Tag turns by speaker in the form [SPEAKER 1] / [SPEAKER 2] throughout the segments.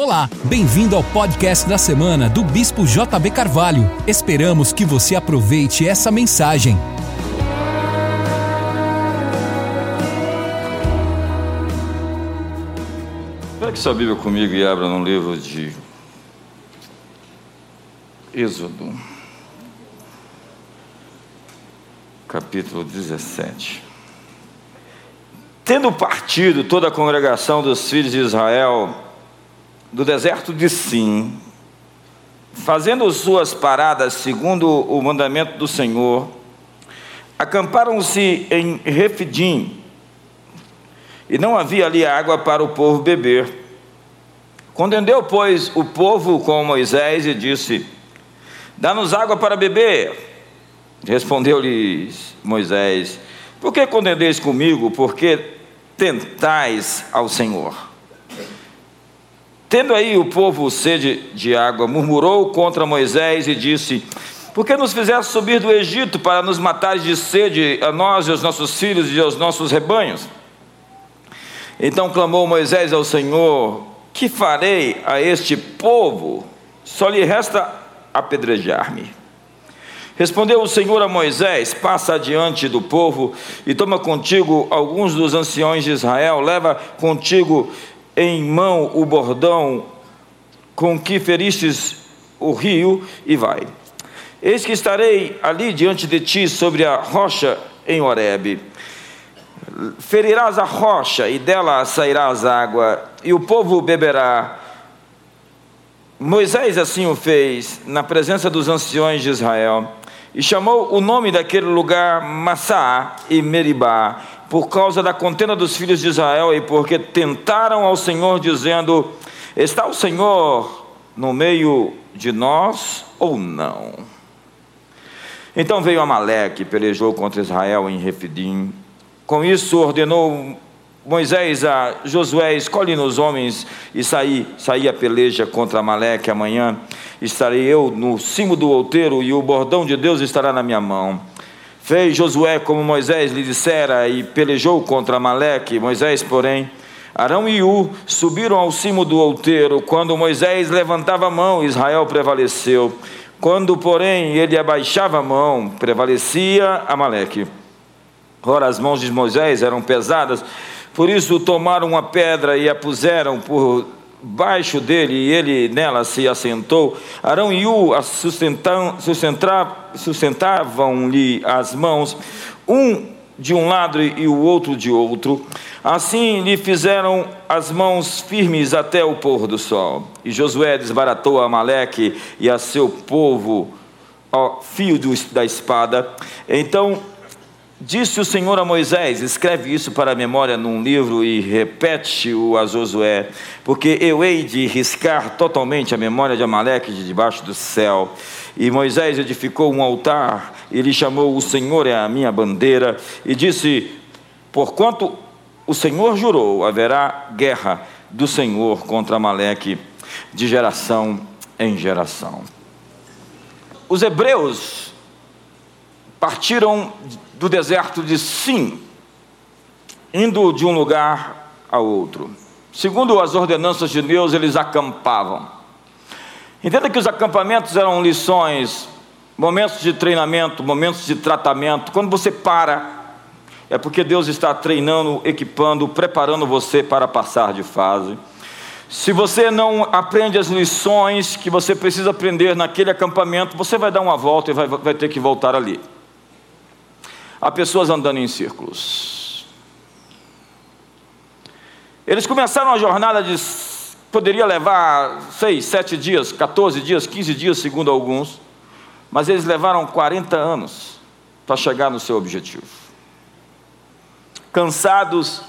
[SPEAKER 1] Olá, bem-vindo ao podcast da semana do Bispo JB Carvalho. Esperamos que você aproveite essa mensagem.
[SPEAKER 2] Pega sua Bíblia comigo e abra no livro de Êxodo, capítulo 17. Tendo partido toda a congregação dos filhos de Israel do deserto de Sim, fazendo suas paradas segundo o mandamento do Senhor, acamparam-se em Refidim, e não havia ali água para o povo beber. Contendeu, pois, o povo com Moisés e disse: Dá-nos água para beber. Respondeu-lhes Moisés: Por que contendeis comigo? Porque tentais ao Senhor. Tendo aí o povo sede de água, murmurou contra Moisés e disse: Por que nos fizeste subir do Egito para nos matar de sede a nós e aos nossos filhos e aos nossos rebanhos? Então clamou Moisés ao Senhor: Que farei a este povo? Só lhe resta apedrejar-me. Respondeu o Senhor a Moisés: Passa adiante do povo e toma contigo alguns dos anciões de Israel, leva contigo em mão o bordão com que feristes o rio e vai. Eis que estarei ali diante de ti sobre a rocha em Horebe. Ferirás a rocha e dela sairás água, e o povo beberá. Moisés assim o fez na presença dos anciões de Israel e chamou o nome daquele lugar Massá e Meribá, por causa da contenda dos filhos de Israel e porque tentaram ao Senhor, dizendo: Está o Senhor no meio de nós ou não? Então veio Amaleque, pelejou contra Israel em Refidim. Com isso ordenou Moisés a Josué: escolhe nos homens e saí, saí a peleja contra Amaleque amanhã. Estarei eu no cimo do outeiro e o bordão de Deus estará na minha mão. Fez Josué como Moisés lhe dissera e pelejou contra Amaleque. Moisés, porém, Arão e U subiram ao cimo do outeiro. Quando Moisés levantava a mão, Israel prevaleceu. Quando, porém, ele abaixava a mão, prevalecia Amaleque. Ora, as mãos de Moisés eram pesadas, por isso tomaram uma pedra e a puseram por baixo dele e ele nela se assentou. Arão e U sustentavam-lhe as mãos, um de um lado e o outro de outro. Assim lhe fizeram as mãos firmes até o pôr do sol. E Josué desbaratou Amaleque e a seu povo ao fio da espada. Então Disse o Senhor a Moisés: escreve isso para a memória num livro e repete-o a Josué, porque eu hei de riscar totalmente a memória de Amaleque de debaixo do céu. E Moisés edificou um altar, e lhe chamou: O Senhor é a minha bandeira, e disse: Porquanto o Senhor jurou, haverá guerra do Senhor contra Amaleque de geração em geração. Os hebreus partiram do deserto de Sim, indo de um lugar a outro. Segundo as ordenanças de Deus, eles acampavam. Entenda que os acampamentos eram lições, momentos de treinamento, momentos de tratamento. Quando você para, é porque Deus está treinando, equipando, preparando você para passar de fase. Se você não aprende as lições que você precisa aprender naquele acampamento, você vai dar uma volta e vai, vai ter que voltar ali. Há pessoas andando em círculos. Eles começaram a jornada de. poderia levar seis, sete dias, 14 dias, 15 dias, segundo alguns, mas eles levaram 40 anos para chegar no seu objetivo. Cansados,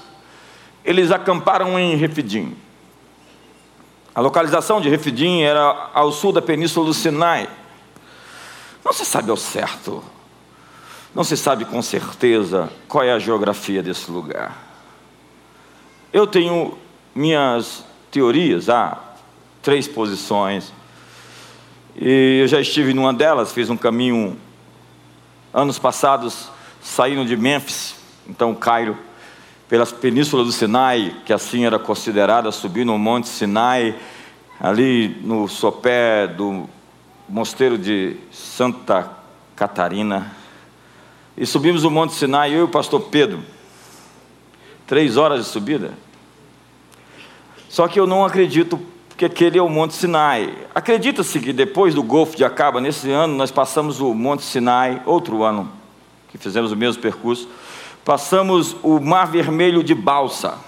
[SPEAKER 2] eles acamparam em Refidim. A localização de Refidim era ao sul da península do Sinai. Não se sabe ao certo não se sabe com certeza qual é a geografia desse lugar. Eu tenho minhas teorias, há três posições. E eu já estive numa delas, fiz um caminho anos passados, saindo de Memphis, então Cairo, pelas penínsulas do Sinai, que assim era considerada, subir no Monte Sinai, ali no sopé do mosteiro de Santa Catarina. E subimos o Monte Sinai, eu e o pastor Pedro. Três horas de subida. Só que eu não acredito que aquele é o Monte Sinai. Acredita-se que depois do Golfo de Acaba, nesse ano, nós passamos o Monte Sinai, outro ano que fizemos o mesmo percurso, passamos o Mar Vermelho de balsa.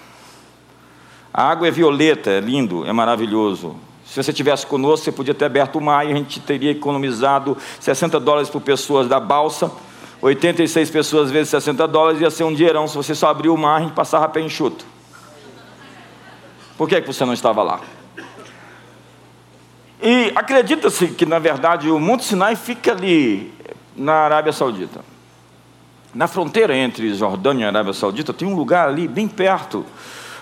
[SPEAKER 2] A água é violeta, é lindo, é maravilhoso. Se você tivesse conosco, você podia ter aberto o mar e a gente teria economizado 60 dólares por pessoas da balsa, 86 pessoas vezes 60 dólares, ia ser um dinheirão. Se você só abrir o mar, gente passava pé enxuto. Por que, que você não estava lá? E acredita-se que, na verdade, o Monte Sinai fica ali na Arábia Saudita. Na fronteira entre Jordânia e Arábia Saudita, tem um lugar ali bem perto,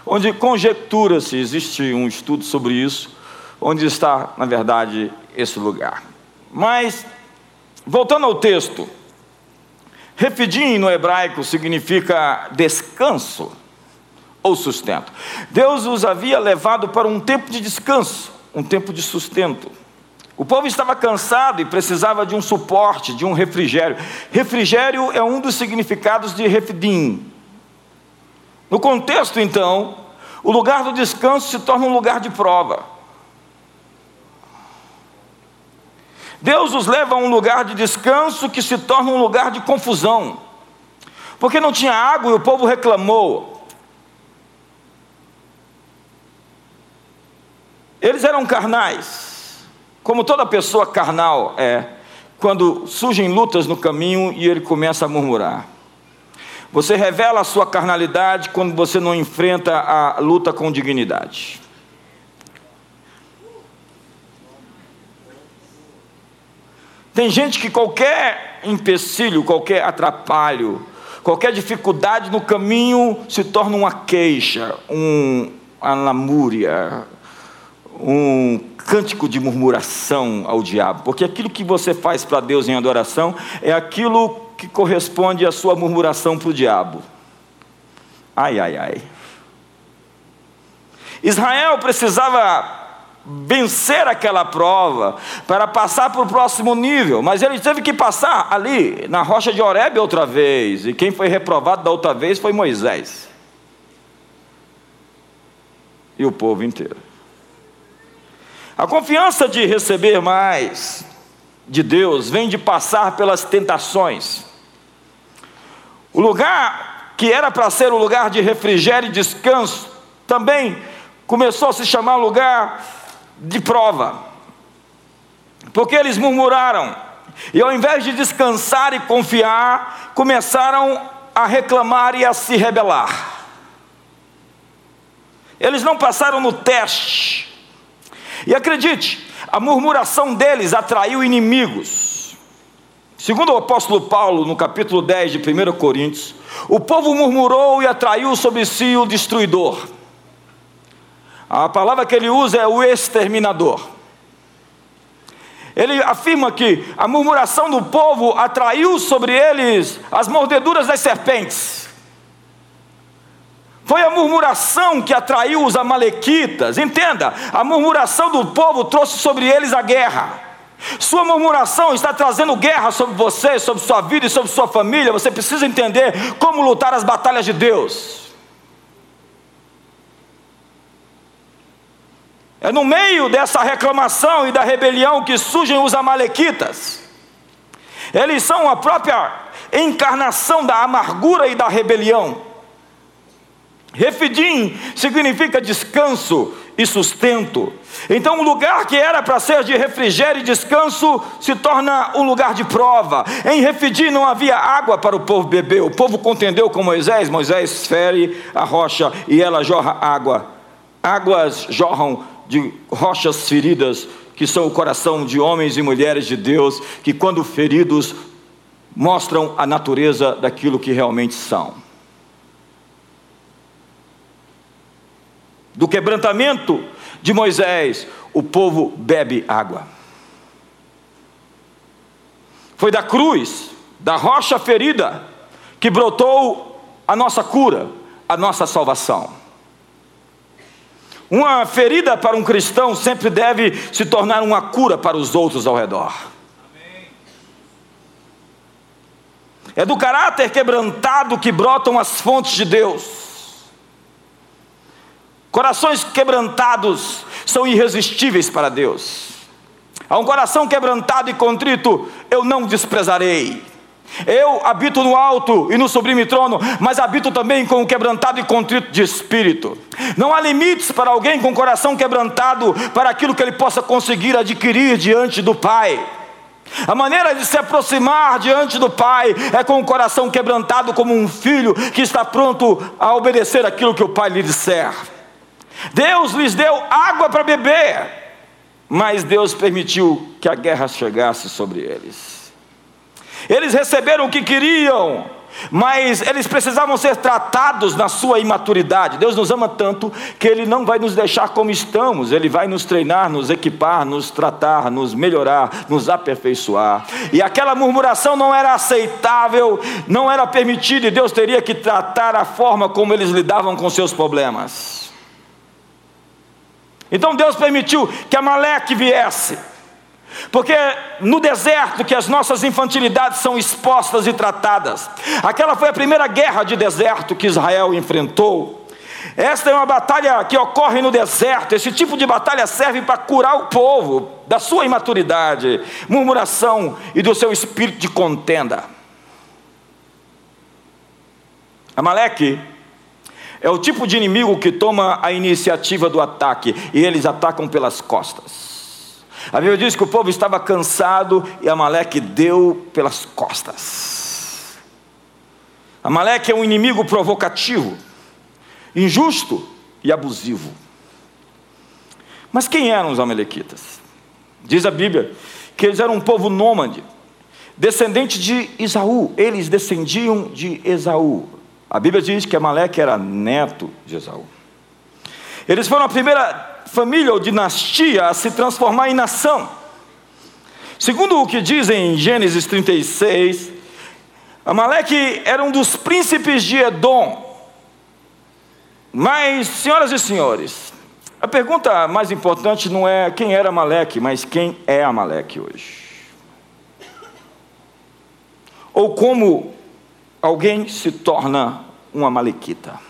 [SPEAKER 2] onde conjectura-se, existe um estudo sobre isso, onde está, na verdade, esse lugar. Mas, voltando ao texto, Refidim no hebraico significa descanso ou sustento. Deus os havia levado para um tempo de descanso, um tempo de sustento. O povo estava cansado e precisava de um suporte, de um refrigério. Refrigério é um dos significados de refidim. No contexto, então, o lugar do descanso se torna um lugar de prova. Deus os leva a um lugar de descanso que se torna um lugar de confusão. Porque não tinha água e o povo reclamou. Eles eram carnais, como toda pessoa carnal é, quando surgem lutas no caminho e ele começa a murmurar. Você revela a sua carnalidade quando você não enfrenta a luta com dignidade. Tem gente que qualquer empecilho, qualquer atrapalho, qualquer dificuldade no caminho se torna uma queixa, um, uma lamúria, um cântico de murmuração ao diabo, porque aquilo que você faz para Deus em adoração é aquilo que corresponde à sua murmuração para o diabo. Ai, ai, ai. Israel precisava vencer aquela prova para passar para o próximo nível, mas ele teve que passar ali na rocha de Horebe outra vez, e quem foi reprovado da outra vez foi Moisés e o povo inteiro. A confiança de receber mais de Deus vem de passar pelas tentações. O lugar que era para ser o lugar de refrigério e descanso também começou a se chamar lugar de prova. Porque eles murmuraram e ao invés de descansar e confiar, começaram a reclamar e a se rebelar. Eles não passaram no teste e acredite, a murmuração deles atraiu inimigos. Segundo o apóstolo Paulo, no capítulo 10 de 1 Coríntios, o povo murmurou e atraiu sobre si o destruidor. A palavra que ele usa é o exterminador. Ele afirma que a murmuração do povo atraiu sobre eles as mordeduras das serpentes. Foi a murmuração que atraiu os Amalequitas. Entenda, a murmuração do povo trouxe sobre eles a guerra. Sua murmuração está trazendo guerra sobre você, sobre sua vida e sobre sua família. Você precisa entender como lutar as batalhas de Deus. É no meio dessa reclamação e da rebelião que surgem os Amalequitas. Eles são a própria encarnação da amargura e da rebelião. Refidim significa descanso e sustento. Então, o lugar que era para ser de refrigério e descanso se torna um lugar de prova. Em Refidim não havia água para o povo beber. O povo contendeu com Moisés. Moisés fere a rocha e ela jorra água. Águas jorram de rochas feridas, que são o coração de homens e mulheres de Deus, que, quando feridos, mostram a natureza daquilo que realmente são. do quebrantamento de Moisés, o povo bebe água. Foi da cruz, da rocha ferida, que brotou a nossa cura, a nossa salvação. Uma ferida para um cristão sempre deve se tornar uma cura para os outros ao redor. É do caráter quebrantado que brotam as fontes de Deus. Corações quebrantados são irresistíveis para Deus. A um coração quebrantado e contrito, eu não desprezarei. Eu habito no alto e no sublime trono, mas habito também com o quebrantado e contrito de espírito. Não há limites para alguém com coração quebrantado para aquilo que ele possa conseguir adquirir diante do Pai. A maneira de se aproximar diante do Pai é com o coração quebrantado, como um filho que está pronto a obedecer aquilo que o Pai lhe disser. Deus lhes deu água para beber, mas Deus permitiu que a guerra chegasse sobre eles. Eles receberam o que queriam, mas eles precisavam ser tratados na sua imaturidade. Deus nos ama tanto que Ele não vai nos deixar como estamos, Ele vai nos treinar, nos equipar, nos tratar, nos melhorar, nos aperfeiçoar. E aquela murmuração não era aceitável, não era permitida, e Deus teria que tratar a forma como eles lidavam com seus problemas. Então Deus permitiu que Amaleque viesse. Porque no deserto que as nossas infantilidades são expostas e tratadas. Aquela foi a primeira guerra de deserto que Israel enfrentou. Esta é uma batalha que ocorre no deserto. Esse tipo de batalha serve para curar o povo da sua imaturidade, murmuração e do seu espírito de contenda. Amaleque é o tipo de inimigo que toma a iniciativa do ataque e eles atacam pelas costas. A Bíblia diz que o povo estava cansado e Amaleque deu pelas costas. Amaleque é um inimigo provocativo, injusto e abusivo. Mas quem eram os Amalequitas? Diz a Bíblia que eles eram um povo nômade, descendente de Esaú. Eles descendiam de Esaú. A Bíblia diz que Amaleque era neto de Esaú. Eles foram a primeira família ou dinastia a se transformar em nação. Segundo o que dizem em Gênesis 36, Amaleque era um dos príncipes de Edom. Mas, senhoras e senhores, a pergunta mais importante não é quem era Amaleque, mas quem é Amaleque hoje. Ou como alguém se torna um amalequita.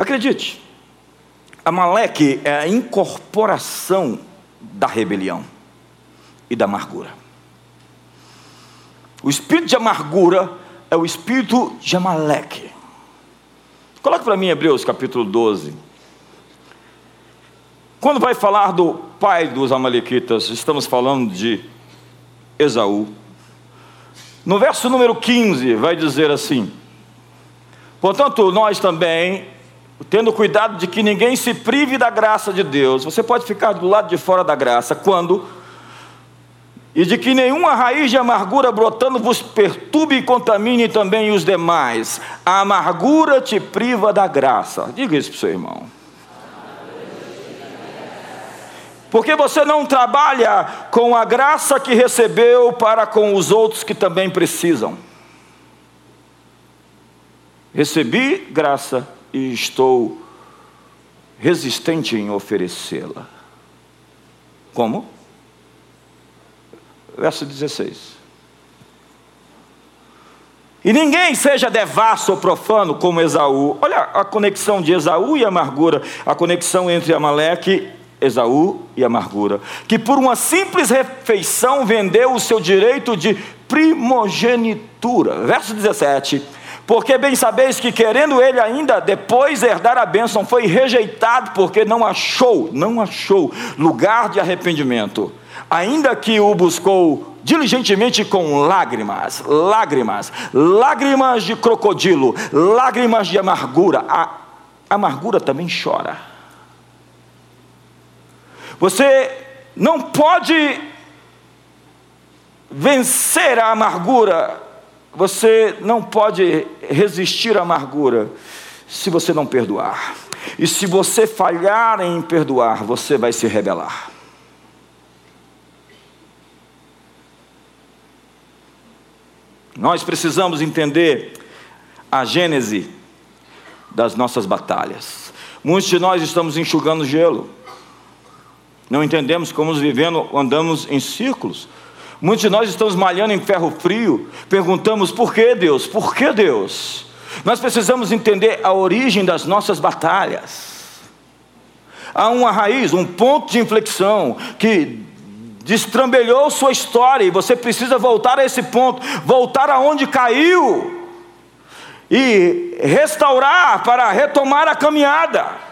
[SPEAKER 2] Acredite, Amaleque é a incorporação da rebelião e da amargura. O espírito de amargura é o espírito de Amaleque. Coloque para mim Hebreus capítulo 12. Quando vai falar do pai dos Amalequitas, estamos falando de Esaú. No verso número 15, vai dizer assim: Portanto, nós também, tendo cuidado de que ninguém se prive da graça de Deus. Você pode ficar do lado de fora da graça quando e de que nenhuma raiz de amargura brotando vos perturbe e contamine também os demais. A amargura te priva da graça. Diga isso para o seu irmão. Porque você não trabalha com a graça que recebeu para com os outros que também precisam. Recebi graça e estou resistente em oferecê-la. Como? Verso 16. E ninguém seja devasso ou profano como Esaú. Olha a conexão de Esaú e amargura, a conexão entre Amaleque, Esaú e amargura. Que por uma simples refeição vendeu o seu direito de primogenitura. Verso 17 porque bem sabeis que querendo ele ainda depois herdar a bênção, foi rejeitado porque não achou, não achou lugar de arrependimento. Ainda que o buscou diligentemente com lágrimas, lágrimas, lágrimas de crocodilo, lágrimas de amargura. A amargura também chora. Você não pode vencer a amargura você não pode resistir à amargura se você não perdoar. E se você falhar em perdoar, você vai se rebelar. Nós precisamos entender a gênese das nossas batalhas. Muitos de nós estamos enxugando gelo. Não entendemos como vivendo, andamos em círculos. Muitos de nós estamos malhando em ferro frio, perguntamos por que Deus? Por que Deus? Nós precisamos entender a origem das nossas batalhas. Há uma raiz, um ponto de inflexão que destrambelhou sua história e você precisa voltar a esse ponto, voltar aonde caiu e restaurar para retomar a caminhada.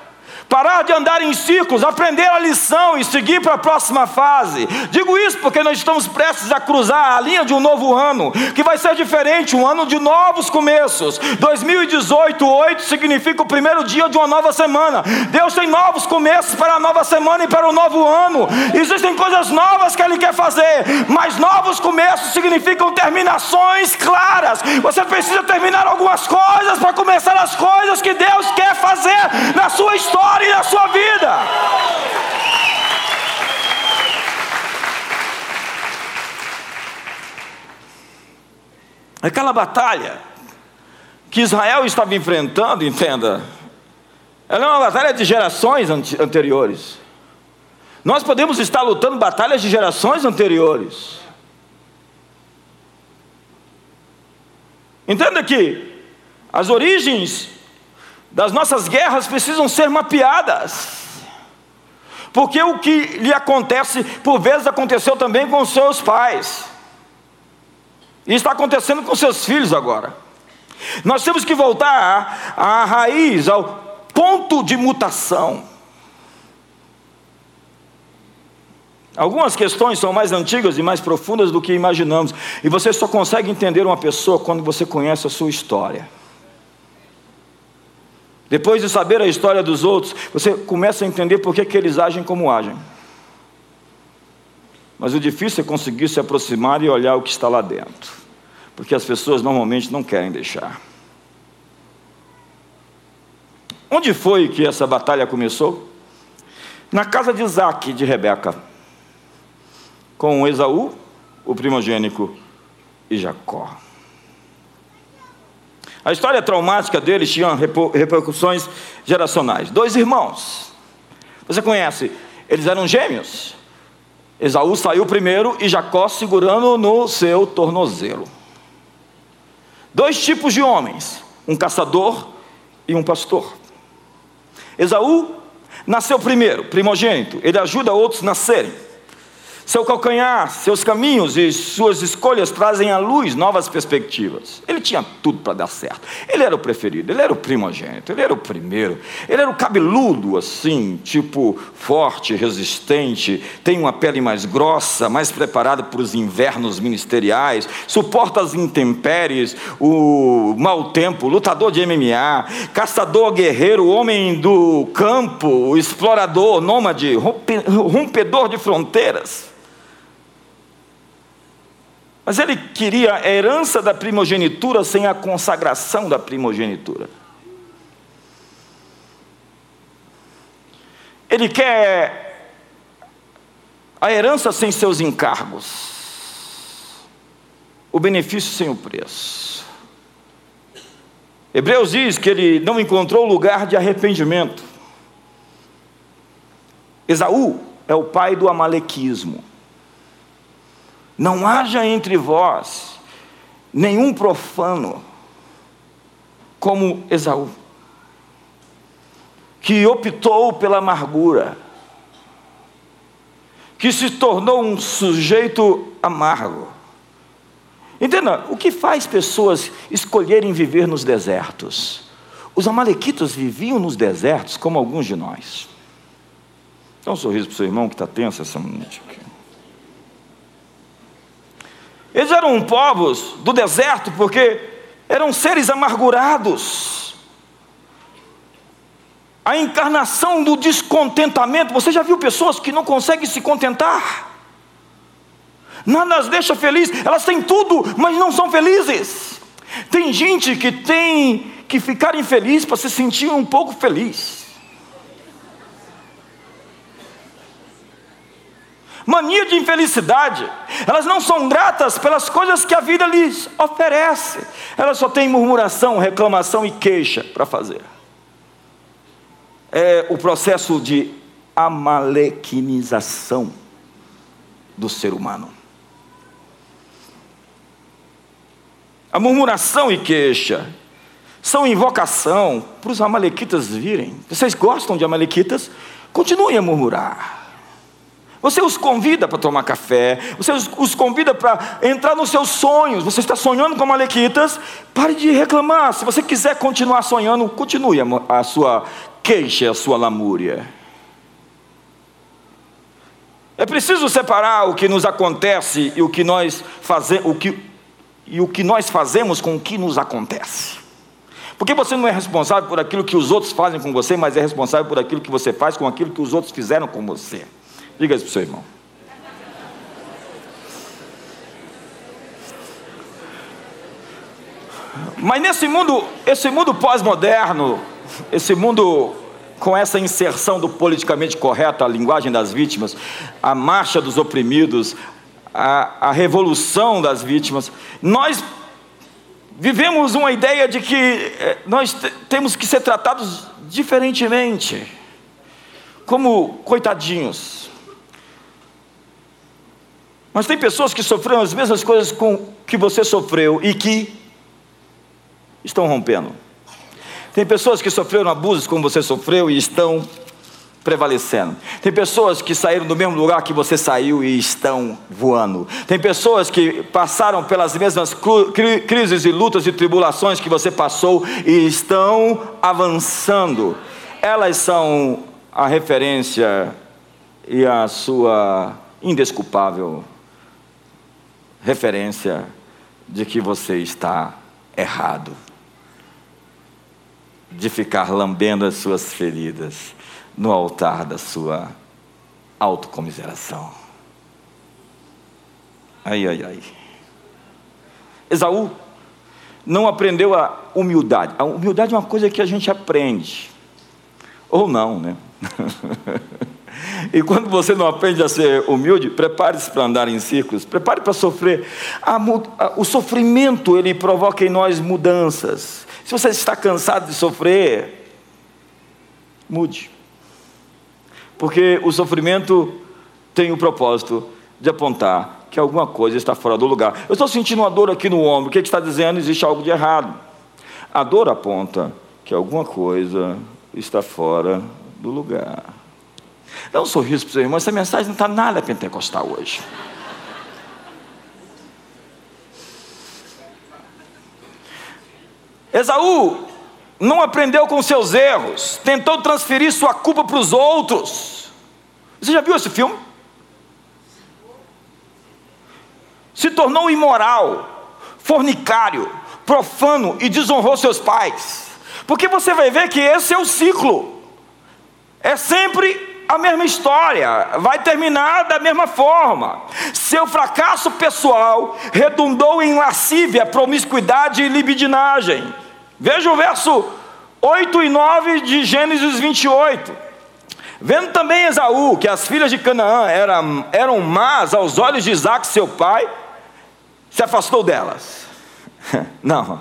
[SPEAKER 2] Parar de andar em círculos, aprender a lição e seguir para a próxima fase. Digo isso porque nós estamos prestes a cruzar a linha de um novo ano, que vai ser diferente, um ano de novos começos. 2018, 8 significa o primeiro dia de uma nova semana. Deus tem novos começos para a nova semana e para o novo ano. Existem coisas novas que Ele quer fazer, mas novos começos significam terminações claras. Você precisa terminar algumas coisas para começar as coisas que Deus quer fazer na sua história e na sua vida. Aquela batalha que Israel estava enfrentando, entenda, ela é uma batalha de gerações anteriores. Nós podemos estar lutando batalhas de gerações anteriores. Entenda que as origens das nossas guerras precisam ser mapeadas. Porque o que lhe acontece, por vezes aconteceu também com seus pais. E está acontecendo com seus filhos agora. Nós temos que voltar à raiz, ao ponto de mutação. Algumas questões são mais antigas e mais profundas do que imaginamos, e você só consegue entender uma pessoa quando você conhece a sua história. Depois de saber a história dos outros, você começa a entender por que, que eles agem como agem. Mas o difícil é conseguir se aproximar e olhar o que está lá dentro. Porque as pessoas normalmente não querem deixar. Onde foi que essa batalha começou? Na casa de Isaac de Rebeca, com Esaú, o primogênico, e Jacó. A história traumática deles tinha repercussões geracionais. Dois irmãos. Você conhece? Eles eram gêmeos. Esaú saiu primeiro e Jacó segurando no seu tornozelo. Dois tipos de homens: um caçador e um pastor. Esaú nasceu primeiro, primogênito. Ele ajuda outros a nascerem. Seu calcanhar, seus caminhos e suas escolhas trazem à luz novas perspectivas. Ele tinha tudo para dar certo. Ele era o preferido, ele era o primogênito, ele era o primeiro. Ele era o cabeludo, assim, tipo forte, resistente, tem uma pele mais grossa, mais preparado para os invernos ministeriais, suporta as intempéries, o mau tempo, lutador de MMA, caçador, guerreiro, homem do campo, explorador, nômade, rompedor de fronteiras. Mas ele queria a herança da primogenitura sem a consagração da primogenitura. Ele quer a herança sem seus encargos, o benefício sem o preço. Hebreus diz que ele não encontrou lugar de arrependimento. Esaú é o pai do amalequismo. Não haja entre vós nenhum profano como Esaú, que optou pela amargura, que se tornou um sujeito amargo. Entenda, o que faz pessoas escolherem viver nos desertos? Os amalequitas viviam nos desertos como alguns de nós. Dá um sorriso para o seu irmão que está tenso essa noite. Eles eram povos do deserto porque eram seres amargurados. A encarnação do descontentamento. Você já viu pessoas que não conseguem se contentar? Nada as deixa feliz. Elas têm tudo, mas não são felizes. Tem gente que tem que ficar infeliz para se sentir um pouco feliz. Mania de infelicidade. Elas não são gratas pelas coisas que a vida lhes oferece. Elas só têm murmuração, reclamação e queixa para fazer. É o processo de amalequinização do ser humano. A murmuração e queixa são invocação para os amalequitas virem. Vocês gostam de amalequitas? Continuem a murmurar. Você os convida para tomar café, você os convida para entrar nos seus sonhos. Você está sonhando com Malequitas, pare de reclamar. Se você quiser continuar sonhando, continue a, sua queixa, a sua lamúria. É preciso separar o que nos acontece e o que nós fazemos, o que, e o que nós fazemos com o que nos acontece. Porque você não é responsável por aquilo que os outros fazem com você, mas é responsável por aquilo que você faz com aquilo que os outros fizeram com você. Diga isso para o seu irmão. Mas nesse mundo, esse mundo pós-moderno, esse mundo com essa inserção do politicamente correto, a linguagem das vítimas, a marcha dos oprimidos, a, a revolução das vítimas, nós vivemos uma ideia de que eh, nós temos que ser tratados diferentemente, como coitadinhos. Mas tem pessoas que sofreram as mesmas coisas com que você sofreu e que estão rompendo. Tem pessoas que sofreram abusos como você sofreu e estão prevalecendo. Tem pessoas que saíram do mesmo lugar que você saiu e estão voando. Tem pessoas que passaram pelas mesmas crises e lutas e tribulações que você passou e estão avançando. Elas são a referência e a sua indesculpável referência de que você está errado, de ficar lambendo as suas feridas no altar da sua autocomiseração. Ai, ai, ai. Esaú não aprendeu a humildade. A humildade é uma coisa que a gente aprende. Ou não, né? E quando você não aprende a ser humilde, prepare-se para andar em círculos, prepare para sofrer. o sofrimento ele provoca em nós mudanças. Se você está cansado de sofrer, mude. Porque o sofrimento tem o propósito de apontar que alguma coisa está fora do lugar. Eu estou sentindo uma dor aqui no ombro, o que, é que está dizendo? Existe algo de errado. A dor aponta que alguma coisa está fora do lugar. Dá um sorriso para o seu irmão, essa mensagem não está nada pentecostal hoje. Esaú não aprendeu com seus erros, tentou transferir sua culpa para os outros. Você já viu esse filme? Se tornou imoral, fornicário, profano e desonrou seus pais. Porque você vai ver que esse é o ciclo. É sempre a mesma história, vai terminar da mesma forma. Seu fracasso pessoal redundou em lascívia, promiscuidade e libidinagem. Veja o verso 8 e 9 de Gênesis 28. Vendo também Esaú que as filhas de Canaã eram, eram más aos olhos de Isaac, seu pai, se afastou delas. Não.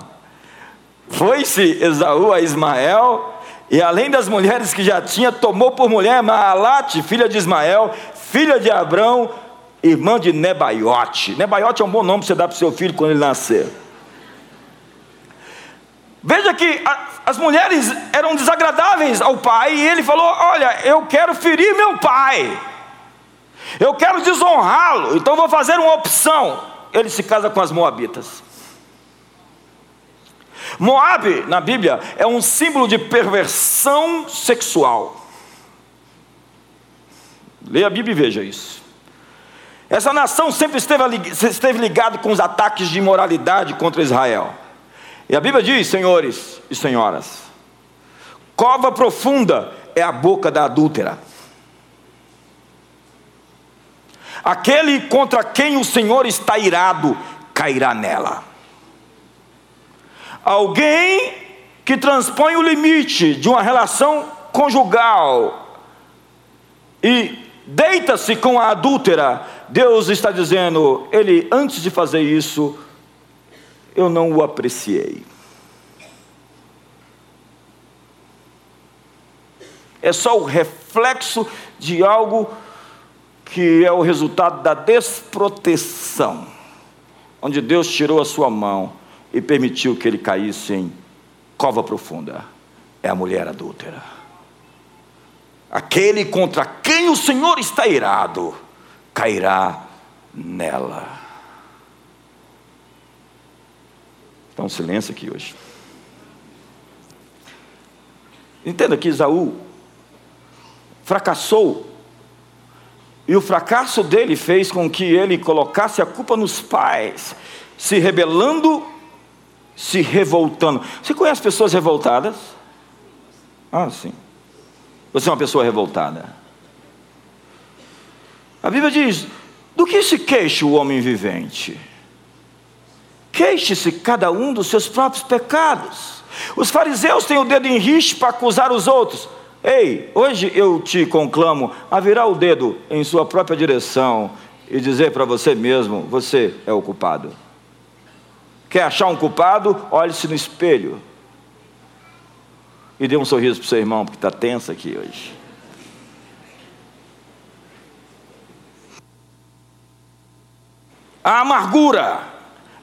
[SPEAKER 2] Foi-se Esaú a Ismael e além das mulheres que já tinha, tomou por mulher Maalate, filha de Ismael, filha de Abrão, irmã de Nebaiote. Nebaiote é um bom nome para você dar para o seu filho quando ele nascer. Veja que as mulheres eram desagradáveis ao pai, e ele falou: Olha, eu quero ferir meu pai, eu quero desonrá-lo, então vou fazer uma opção. Ele se casa com as Moabitas. Moab, na Bíblia, é um símbolo de perversão sexual. Leia a Bíblia e veja isso. Essa nação sempre esteve, esteve ligada com os ataques de imoralidade contra Israel. E a Bíblia diz, senhores e senhoras, cova profunda é a boca da adúltera. Aquele contra quem o Senhor está irado cairá nela. Alguém que transpõe o limite de uma relação conjugal e deita-se com a adúltera, Deus está dizendo, ele antes de fazer isso, eu não o apreciei. É só o reflexo de algo que é o resultado da desproteção, onde Deus tirou a sua mão e permitiu que ele caísse em cova profunda. É a mulher adúltera. Aquele contra quem o Senhor está irado, cairá nela. Então, silêncio aqui hoje. Entenda que Isaú fracassou. E o fracasso dele fez com que ele colocasse a culpa nos pais, se rebelando, se revoltando. Você conhece pessoas revoltadas? Ah, sim. Você é uma pessoa revoltada. A Bíblia diz: do que se queixa o homem vivente? Queixe-se cada um dos seus próprios pecados. Os fariseus têm o dedo em riste para acusar os outros. Ei, hoje eu te conclamo a virar o dedo em sua própria direção e dizer para você mesmo: você é o culpado. Quer achar um culpado? Olhe-se no espelho. E dê um sorriso para o seu irmão, porque está tenso aqui hoje. A amargura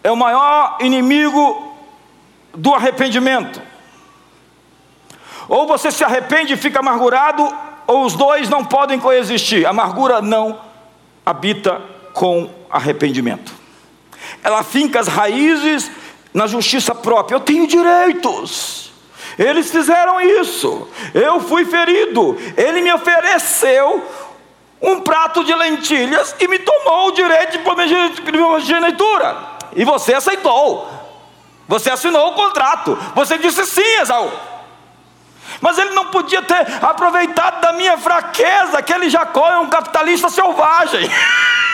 [SPEAKER 2] é o maior inimigo do arrependimento. Ou você se arrepende e fica amargurado, ou os dois não podem coexistir. A amargura não habita com arrependimento. Ela finca as raízes na justiça própria. Eu tenho direitos. Eles fizeram isso. Eu fui ferido. Ele me ofereceu um prato de lentilhas e me tomou o direito de primogenitura. E você aceitou. Você assinou o contrato. Você disse sim, Esaú. Mas ele não podia ter aproveitado da minha fraqueza, aquele Jacó é um capitalista selvagem.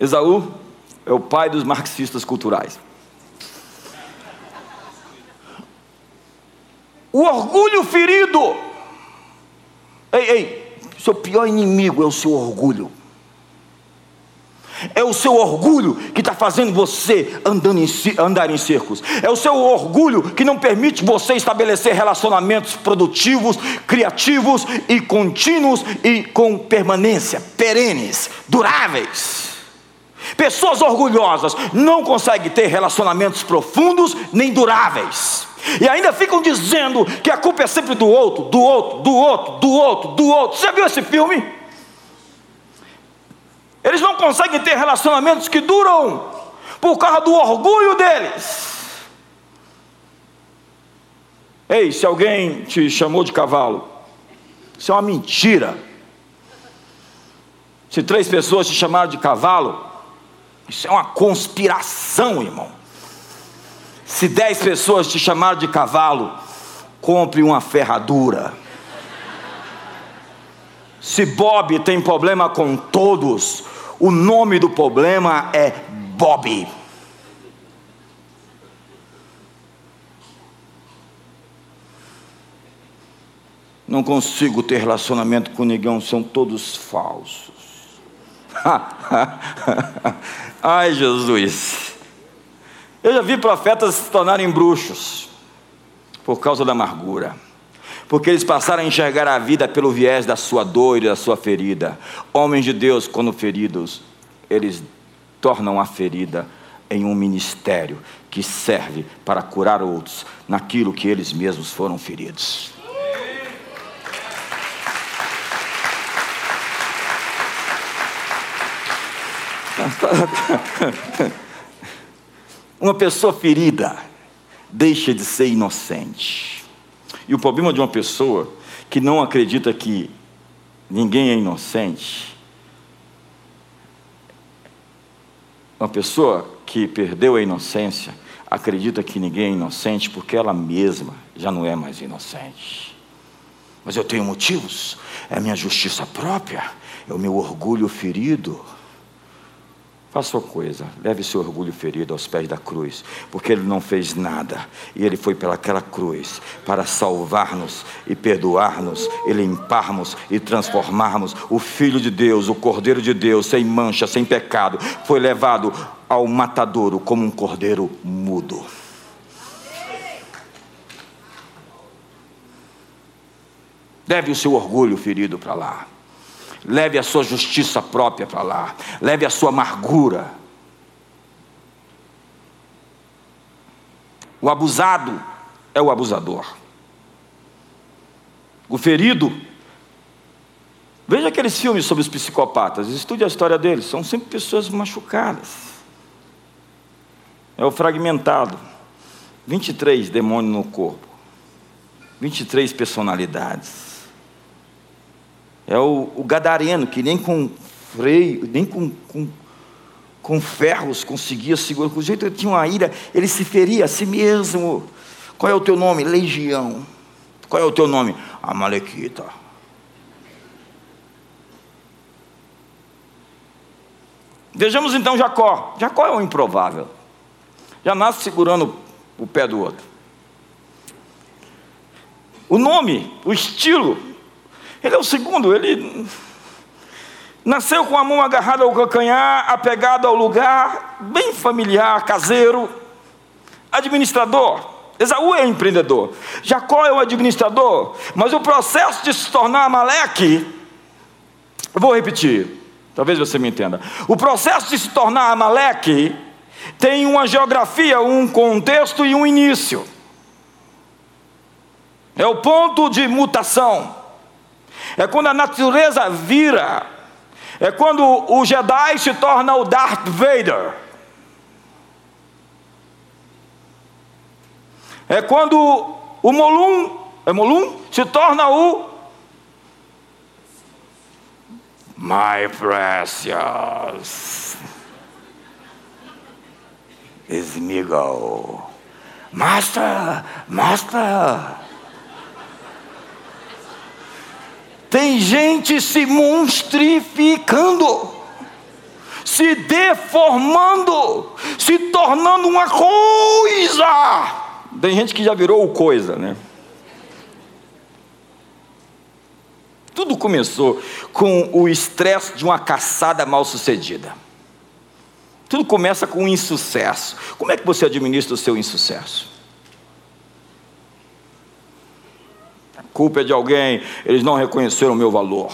[SPEAKER 2] Esaú é o pai dos marxistas culturais. O orgulho ferido. Ei, ei, seu pior inimigo é o seu orgulho. É o seu orgulho que está fazendo você em, andar em círculos. É o seu orgulho que não permite você estabelecer relacionamentos produtivos, criativos e contínuos e com permanência, perenes, duráveis. Pessoas orgulhosas não conseguem ter relacionamentos profundos nem duráveis. E ainda ficam dizendo que a culpa é sempre do outro, do outro, do outro, do outro, do outro. Você viu esse filme? Eles não conseguem ter relacionamentos que duram por causa do orgulho deles. Ei, se alguém te chamou de cavalo, isso é uma mentira. Se três pessoas te chamaram de cavalo, isso é uma conspiração, irmão. Se dez pessoas te chamaram de cavalo, compre uma ferradura. Se Bob tem problema com todos, o nome do problema é Bob. Não consigo ter relacionamento com ninguém, são todos falsos. Ai, Jesus. Eu já vi profetas se tornarem bruxos por causa da amargura porque eles passaram a enxergar a vida pelo viés da sua dor e da sua ferida. Homens de Deus, quando feridos, eles tornam a ferida em um ministério que serve para curar outros naquilo que eles mesmos foram feridos. Uma pessoa ferida deixa de ser inocente. E o problema de uma pessoa que não acredita que ninguém é inocente, uma pessoa que perdeu a inocência, acredita que ninguém é inocente porque ela mesma já não é mais inocente. Mas eu tenho motivos, é minha justiça própria, é o meu orgulho ferido. Faça coisa, leve seu orgulho ferido aos pés da cruz, porque ele não fez nada, e ele foi pelaquela cruz para salvar-nos e perdoar-nos, e limparmos e transformarmos. O Filho de Deus, o Cordeiro de Deus, sem mancha, sem pecado, foi levado ao matadouro como um cordeiro mudo. Leve o seu orgulho ferido para lá. Leve a sua justiça própria para lá. Leve a sua amargura. O abusado é o abusador. O ferido. Veja aqueles filmes sobre os psicopatas. Estude a história deles. São sempre pessoas machucadas. É o fragmentado. 23 demônios no corpo. 23 personalidades. É o, o gadareno que nem com freio, nem com, com, com ferros conseguia segurar. Com o jeito ele tinha uma ira, ele se feria a si mesmo. Qual é o teu nome? Legião. Qual é o teu nome? Amalequita. Vejamos então Jacó. Jacó é um improvável. Já nasce segurando o pé do outro. O nome, o estilo, ele é o segundo, ele nasceu com a mão agarrada ao calcanhar, apegado ao lugar, bem familiar, caseiro, administrador. Esaú é empreendedor, Jacó é o administrador, mas o processo de se tornar Amaleque, vou repetir, talvez você me entenda. O processo de se tornar Amaleque tem uma geografia, um contexto e um início. É o ponto de mutação. É quando a natureza vira. É quando o Jedi se torna o Darth Vader. É quando o Molum, é Molum, se torna o My precious Smeagol. Master, Master. Tem gente se monstrificando, se deformando, se tornando uma coisa. Tem gente que já virou coisa, né? Tudo começou com o estresse de uma caçada mal sucedida. Tudo começa com um insucesso. Como é que você administra o seu insucesso? Culpa é de alguém, eles não reconheceram o meu valor.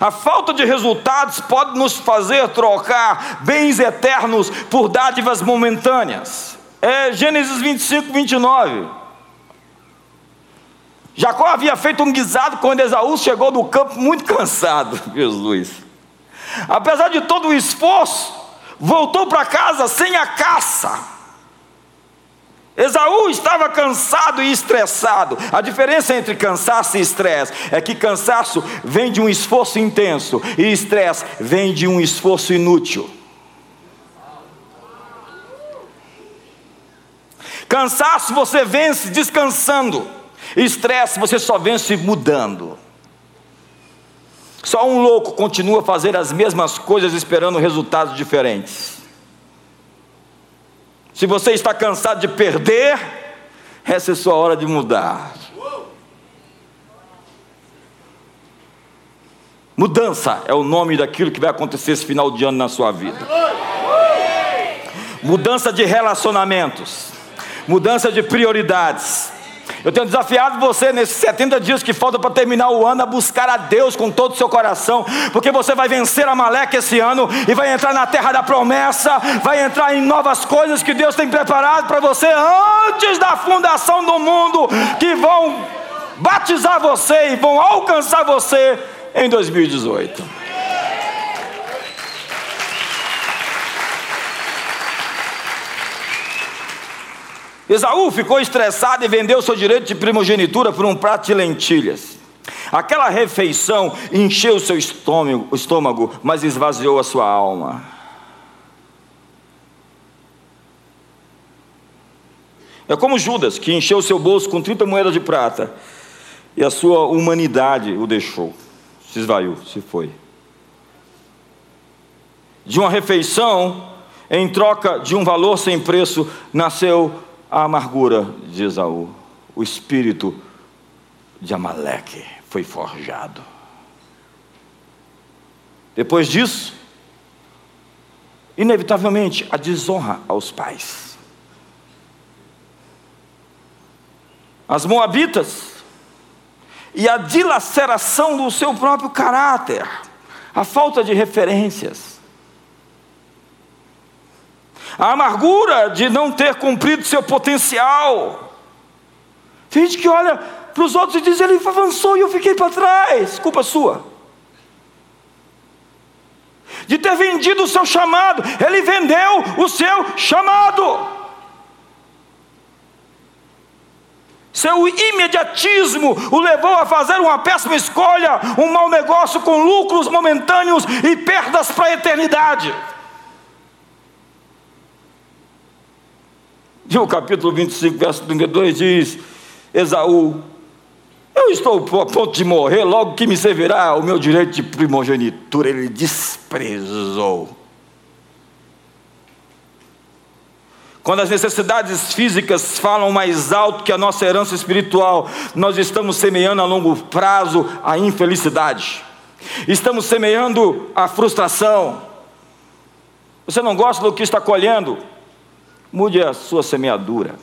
[SPEAKER 2] A falta de resultados pode nos fazer trocar bens eternos por dádivas momentâneas. É Gênesis 25, 29. Jacó havia feito um guisado quando Esaú chegou do campo muito cansado. Jesus. Apesar de todo o esforço, voltou para casa sem a caça. Esaú estava cansado e estressado. A diferença entre cansaço e estresse é que cansaço vem de um esforço intenso e estresse vem de um esforço inútil. Cansaço você vence descansando, estresse você só vence mudando. Só um louco continua a fazer as mesmas coisas esperando resultados diferentes. Se você está cansado de perder, essa é a sua hora de mudar. Mudança é o nome daquilo que vai acontecer esse final de ano na sua vida. Mudança de relacionamentos, mudança de prioridades, eu tenho desafiado você nesses 70 dias que faltam para terminar o ano a buscar a Deus com todo o seu coração, porque você vai vencer a Maleque esse ano e vai entrar na terra da promessa, vai entrar em novas coisas que Deus tem preparado para você antes da fundação do mundo, que vão batizar você e vão alcançar você em 2018. Esaú ficou estressado e vendeu seu direito de primogenitura por um prato de lentilhas. Aquela refeição encheu seu estômago, estômago, mas esvaziou a sua alma. É como Judas, que encheu seu bolso com 30 moedas de prata e a sua humanidade o deixou, se esvaiu, se foi. de uma refeição, em troca de um valor sem preço, nasceu a amargura de Esaú. O espírito de Amaleque foi forjado. Depois disso, inevitavelmente, a desonra aos pais. As Moabitas e a dilaceração do seu próprio caráter, a falta de referências, a amargura de não ter cumprido seu potencial. Tem gente que olha para os outros e diz: ele avançou e eu fiquei para trás, culpa sua de ter vendido o seu chamado, ele vendeu o seu chamado. Seu imediatismo o levou a fazer uma péssima escolha, um mau negócio com lucros momentâneos e perdas para a eternidade. E o capítulo 25, verso 32 diz: Esaú eu estou a ponto de morrer, logo que me servirá o meu direito de primogenitura. Ele desprezou. Quando as necessidades físicas falam mais alto que a nossa herança espiritual, nós estamos semeando a longo prazo a infelicidade, estamos semeando a frustração. Você não gosta do que está colhendo? Mude a sua semeadura.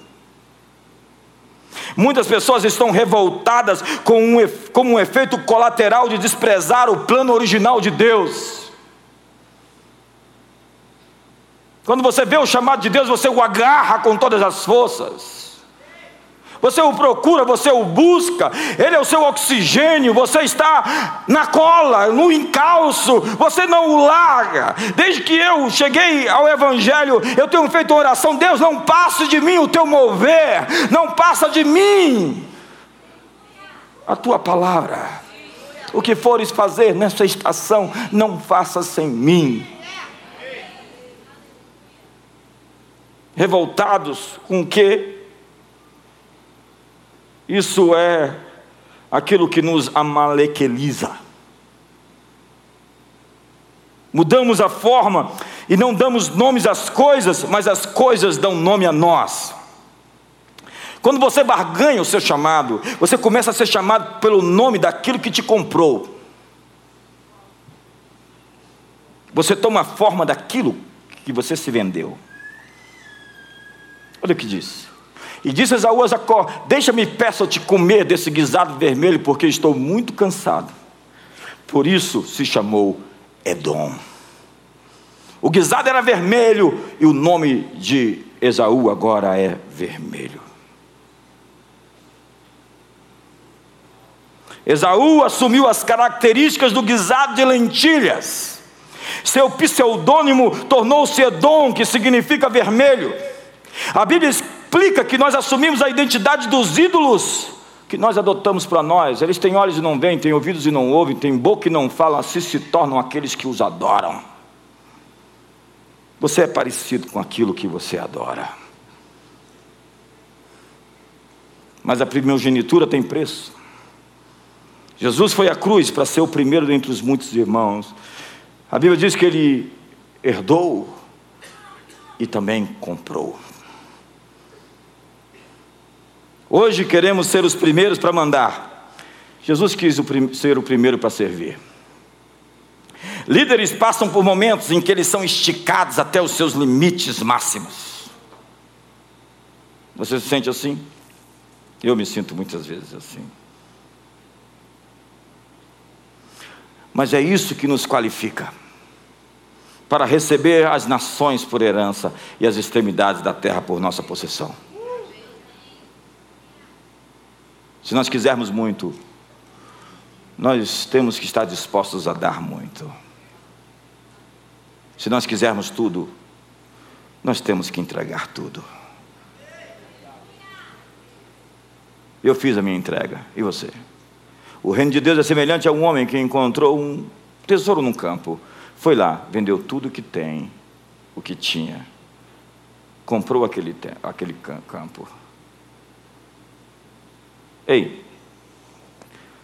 [SPEAKER 2] Muitas pessoas estão revoltadas com um, como um efeito colateral de desprezar o plano original de Deus. Quando você vê o chamado de Deus, você o agarra com todas as forças. Você o procura, você o busca, ele é o seu oxigênio, você está na cola, no encalço, você não o larga. Desde que eu cheguei ao Evangelho, eu tenho feito oração: Deus, não passe de mim o teu mover, não passa de mim a tua palavra. O que fores fazer nessa estação, não faça sem mim. Revoltados com o que isso é aquilo que nos amalequeliza. Mudamos a forma e não damos nomes às coisas, mas as coisas dão nome a nós. Quando você barganha o seu chamado, você começa a ser chamado pelo nome daquilo que te comprou. Você toma a forma daquilo que você se vendeu. Olha o que diz. E disse Esaú a Jacó: Deixa-me, peço-te comer desse guisado vermelho, porque estou muito cansado. Por isso se chamou Edom. O guisado era vermelho e o nome de Esaú agora é vermelho. Esaú assumiu as características do guisado de lentilhas. Seu pseudônimo tornou-se Edom, que significa vermelho. A Bíblia explica que nós assumimos a identidade dos ídolos que nós adotamos para nós. Eles têm olhos e não veem, têm ouvidos e não ouvem, têm boca e não falam, assim se tornam aqueles que os adoram. Você é parecido com aquilo que você adora. Mas a primogenitura tem preço. Jesus foi à cruz para ser o primeiro dentre os muitos irmãos. A Bíblia diz que ele herdou e também comprou. Hoje queremos ser os primeiros para mandar. Jesus quis o ser o primeiro para servir. Líderes passam por momentos em que eles são esticados até os seus limites máximos. Você se sente assim? Eu me sinto muitas vezes assim. Mas é isso que nos qualifica para receber as nações por herança e as extremidades da terra por nossa possessão. Se nós quisermos muito, nós temos que estar dispostos a dar muito. Se nós quisermos tudo, nós temos que entregar tudo. Eu fiz a minha entrega, e você? O reino de Deus é semelhante a um homem que encontrou um tesouro num campo. Foi lá, vendeu tudo o que tem, o que tinha, comprou aquele, aquele campo Ei,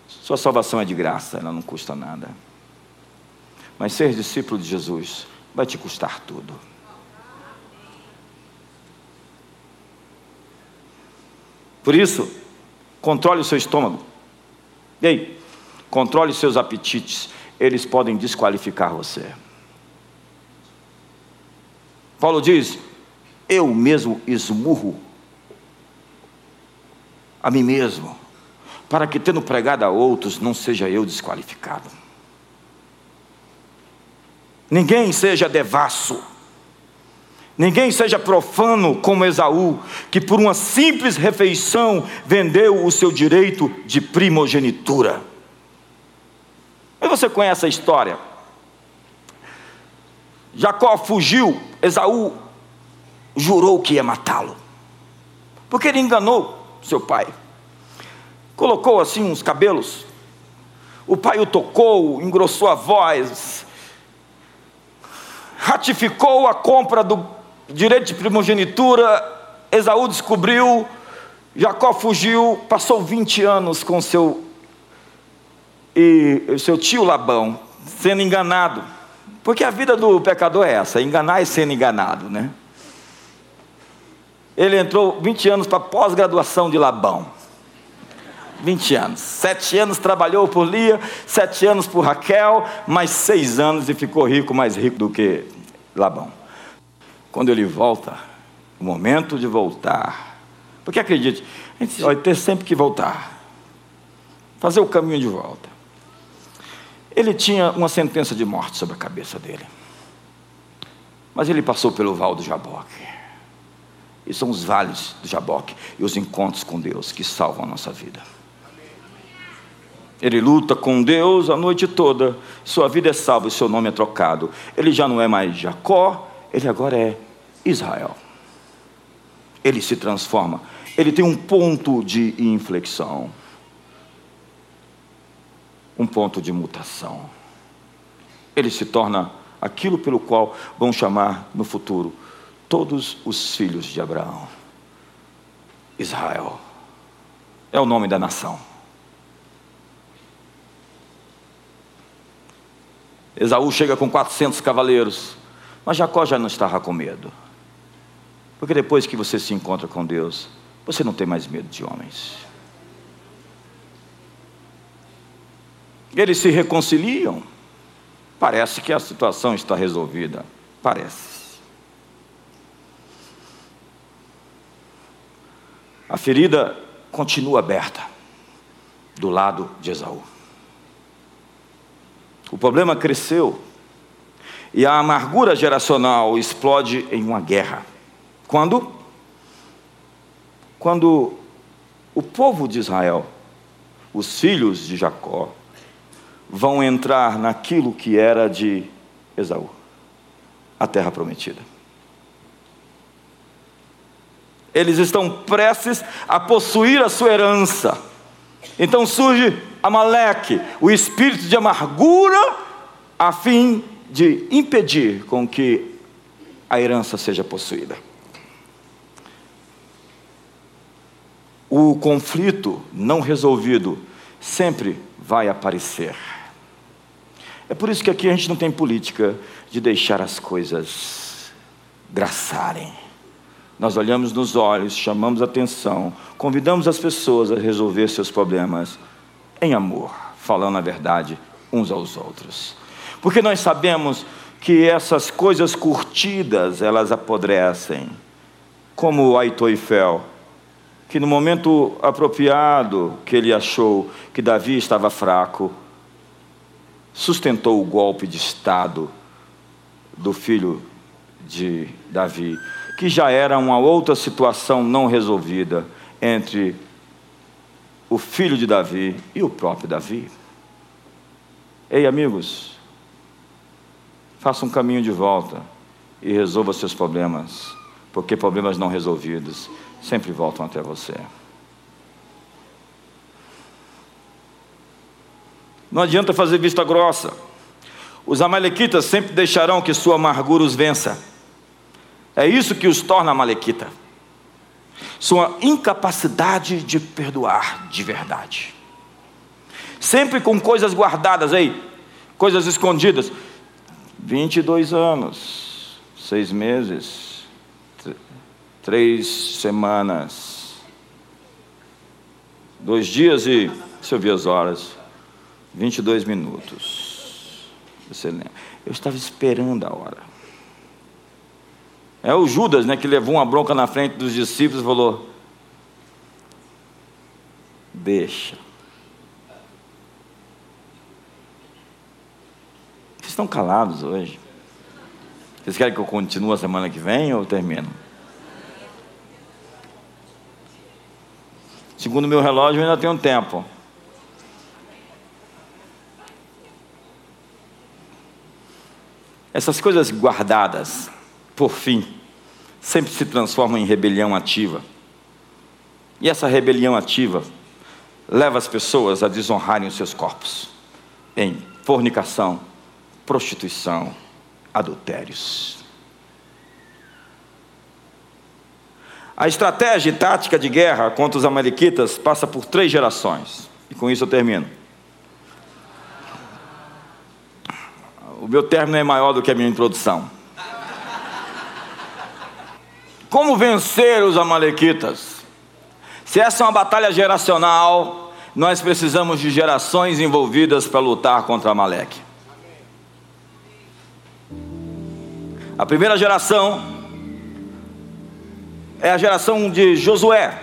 [SPEAKER 2] sua salvação é de graça, ela não custa nada. Mas ser discípulo de Jesus vai te custar tudo. Por isso, controle o seu estômago. Ei, controle seus apetites, eles podem desqualificar você. Paulo diz: Eu mesmo esmurro a mim mesmo, para que, tendo pregado a outros, não seja eu desqualificado. Ninguém seja devasso. Ninguém seja profano como Esaú, que por uma simples refeição vendeu o seu direito de primogenitura. E você conhece a história? Jacó fugiu, Esaú jurou que ia matá-lo, porque ele enganou seu pai. Colocou assim uns cabelos, o pai o tocou, engrossou a voz, ratificou a compra do direito de primogenitura. Esaú descobriu, Jacó fugiu, passou 20 anos com seu e seu tio Labão, sendo enganado. Porque a vida do pecador é essa, enganar e sendo enganado, né? Ele entrou 20 anos para pós-graduação de Labão. 20 anos. Sete anos trabalhou por Lia, sete anos por Raquel, mais seis anos e ficou rico, mais rico do que Labão. Quando ele volta, o momento de voltar. Porque acredite, a gente vai ter sempre que voltar. Fazer o caminho de volta. Ele tinha uma sentença de morte sobre a cabeça dele. Mas ele passou pelo val do Jaboque. E são os vales do Jaboque e os encontros com Deus que salvam a nossa vida. Ele luta com Deus a noite toda, sua vida é salva e seu nome é trocado. Ele já não é mais Jacó, ele agora é Israel. Ele se transforma, ele tem um ponto de inflexão, um ponto de mutação. Ele se torna aquilo pelo qual vão chamar no futuro todos os filhos de Abraão. Israel é o nome da nação. Esaú chega com 400 cavaleiros, mas Jacó já não estava com medo. Porque depois que você se encontra com Deus, você não tem mais medo de homens. Eles se reconciliam. Parece que a situação está resolvida. Parece. A ferida continua aberta do lado de Esaú. O problema cresceu e a amargura geracional explode em uma guerra. Quando? Quando o povo de Israel, os filhos de Jacó, vão entrar naquilo que era de Esaú, a terra prometida. Eles estão prestes a possuir a sua herança. Então surge Amaleque, o espírito de amargura, a fim de impedir com que a herança seja possuída. O conflito não resolvido sempre vai aparecer. É por isso que aqui a gente não tem política de deixar as coisas graçarem. Nós olhamos nos olhos, chamamos atenção, convidamos as pessoas a resolver seus problemas em amor, falando a verdade uns aos outros. Porque nós sabemos que essas coisas curtidas, elas apodrecem, como o Aitoifel, que no momento apropriado que ele achou que Davi estava fraco, sustentou o golpe de Estado do filho de Davi que já era uma outra situação não resolvida entre o filho de Davi e o próprio Davi. Ei, amigos, faça um caminho de volta e resolva seus problemas, porque problemas não resolvidos sempre voltam até você. Não adianta fazer vista grossa. Os amalequitas sempre deixarão que sua amargura os vença. É isso que os torna malequita. Sua incapacidade de perdoar de verdade. Sempre com coisas guardadas aí, coisas escondidas. 22 anos, seis meses, três semanas, dois dias e, deixa eu ver as horas, 22 minutos. Você lembra? Eu estava esperando a hora. É o Judas, né, que levou uma bronca na frente dos discípulos e falou: Deixa. estão calados hoje? Vocês querem que eu continue a semana que vem ou termino? Segundo meu relógio, eu ainda tenho tempo. Essas coisas guardadas, por fim, sempre se transformam em rebelião ativa. E essa rebelião ativa leva as pessoas a desonrarem os seus corpos em fornicação, prostituição, adultérios. A estratégia e tática de guerra contra os amalequitas passa por três gerações. E com isso eu termino. O meu término é maior do que a minha introdução. Como vencer os amalequitas? Se essa é uma batalha geracional, nós precisamos de gerações envolvidas para lutar contra Amaleque. A primeira geração é a geração de Josué.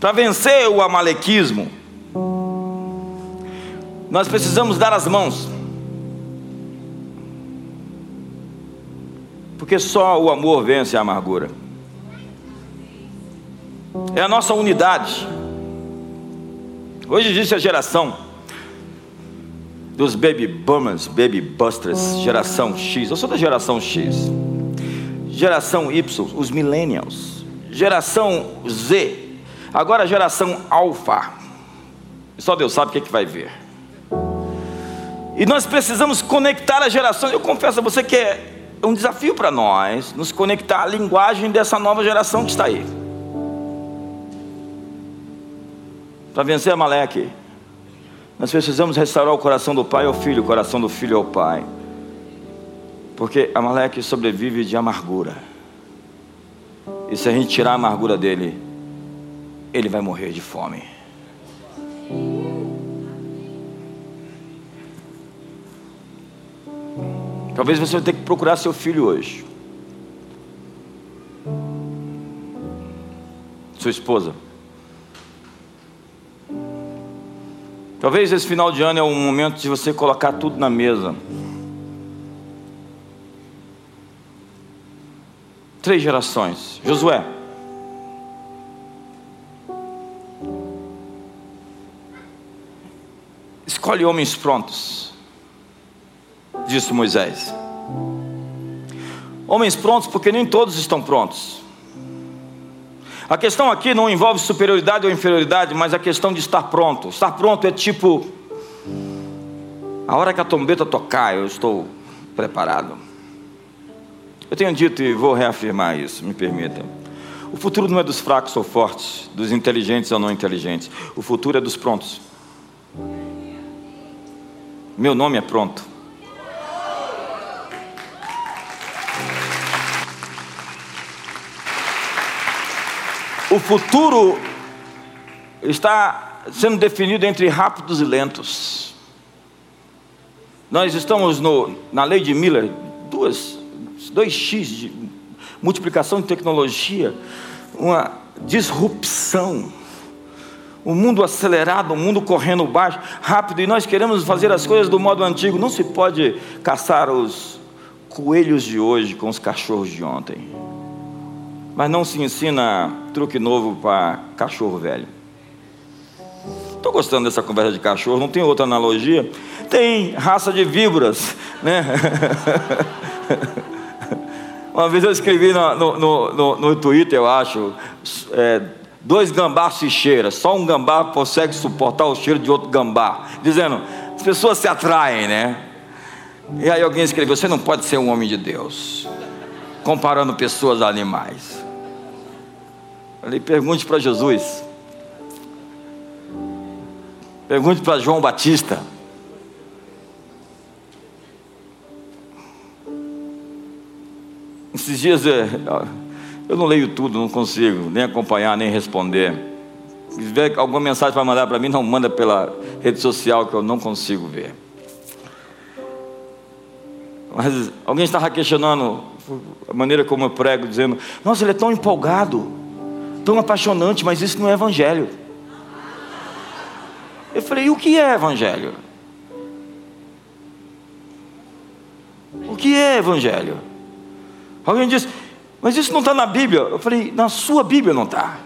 [SPEAKER 2] Para vencer o amalequismo, nós precisamos dar as mãos. Porque só o amor vence a amargura. É a nossa unidade. Hoje existe a geração dos baby boomers, baby busters, geração X. Eu sou da geração X. Geração Y, os millennials. Geração Z. Agora a geração alfa. Só Deus sabe o que, é que vai ver. E nós precisamos conectar as gerações. Eu confesso a você que é um desafio para nós nos conectar à linguagem dessa nova geração que está aí. Para vencer a Maleque. Nós precisamos restaurar o coração do pai ao filho, o coração do filho ao pai. Porque Amaleque sobrevive de amargura. E se a gente tirar a amargura dele, ele vai morrer de fome. Talvez você ter que procurar seu filho hoje. Sua esposa. Talvez esse final de ano é o momento de você colocar tudo na mesa. Três gerações. Josué. Escolhe homens prontos, disse Moisés. Homens prontos, porque nem todos estão prontos. A questão aqui não envolve superioridade ou inferioridade, mas a questão de estar pronto. Estar pronto é tipo, a hora que a trombeta tocar, eu estou preparado. Eu tenho dito e vou reafirmar isso, me permita. O futuro não é dos fracos ou fortes, dos inteligentes ou não inteligentes. O futuro é dos prontos. Meu nome é pronto. O futuro está sendo definido entre rápidos e lentos. Nós estamos no, na lei de Miller, duas, 2x de multiplicação de tecnologia, uma disrupção. O um mundo acelerado, o um mundo correndo baixo, rápido, e nós queremos fazer as coisas do modo antigo. Não se pode caçar os coelhos de hoje com os cachorros de ontem. Mas não se ensina truque novo para cachorro velho. Estou gostando dessa conversa de cachorro, não tem outra analogia? Tem raça de víboras, né? Uma vez eu escrevi no, no, no, no Twitter, eu acho, é, dois gambás se cheiram, só um gambá consegue suportar o cheiro de outro gambá, dizendo, as pessoas se atraem, né? E aí alguém escreveu, você não pode ser um homem de Deus, comparando pessoas a animais. Falei, pergunte para Jesus. Pergunte para João Batista. Esses dias é, eu não leio tudo, não consigo nem acompanhar, nem responder. Se tiver alguma mensagem para mandar para mim, não manda pela rede social que eu não consigo ver. Mas alguém estava questionando a maneira como eu prego, dizendo: Nossa, ele é tão empolgado tão apaixonante, mas isso não é evangelho. Eu falei: o que é evangelho? O que é evangelho? Alguém disse: Mas isso não está na Bíblia. Eu falei: Na sua Bíblia não está.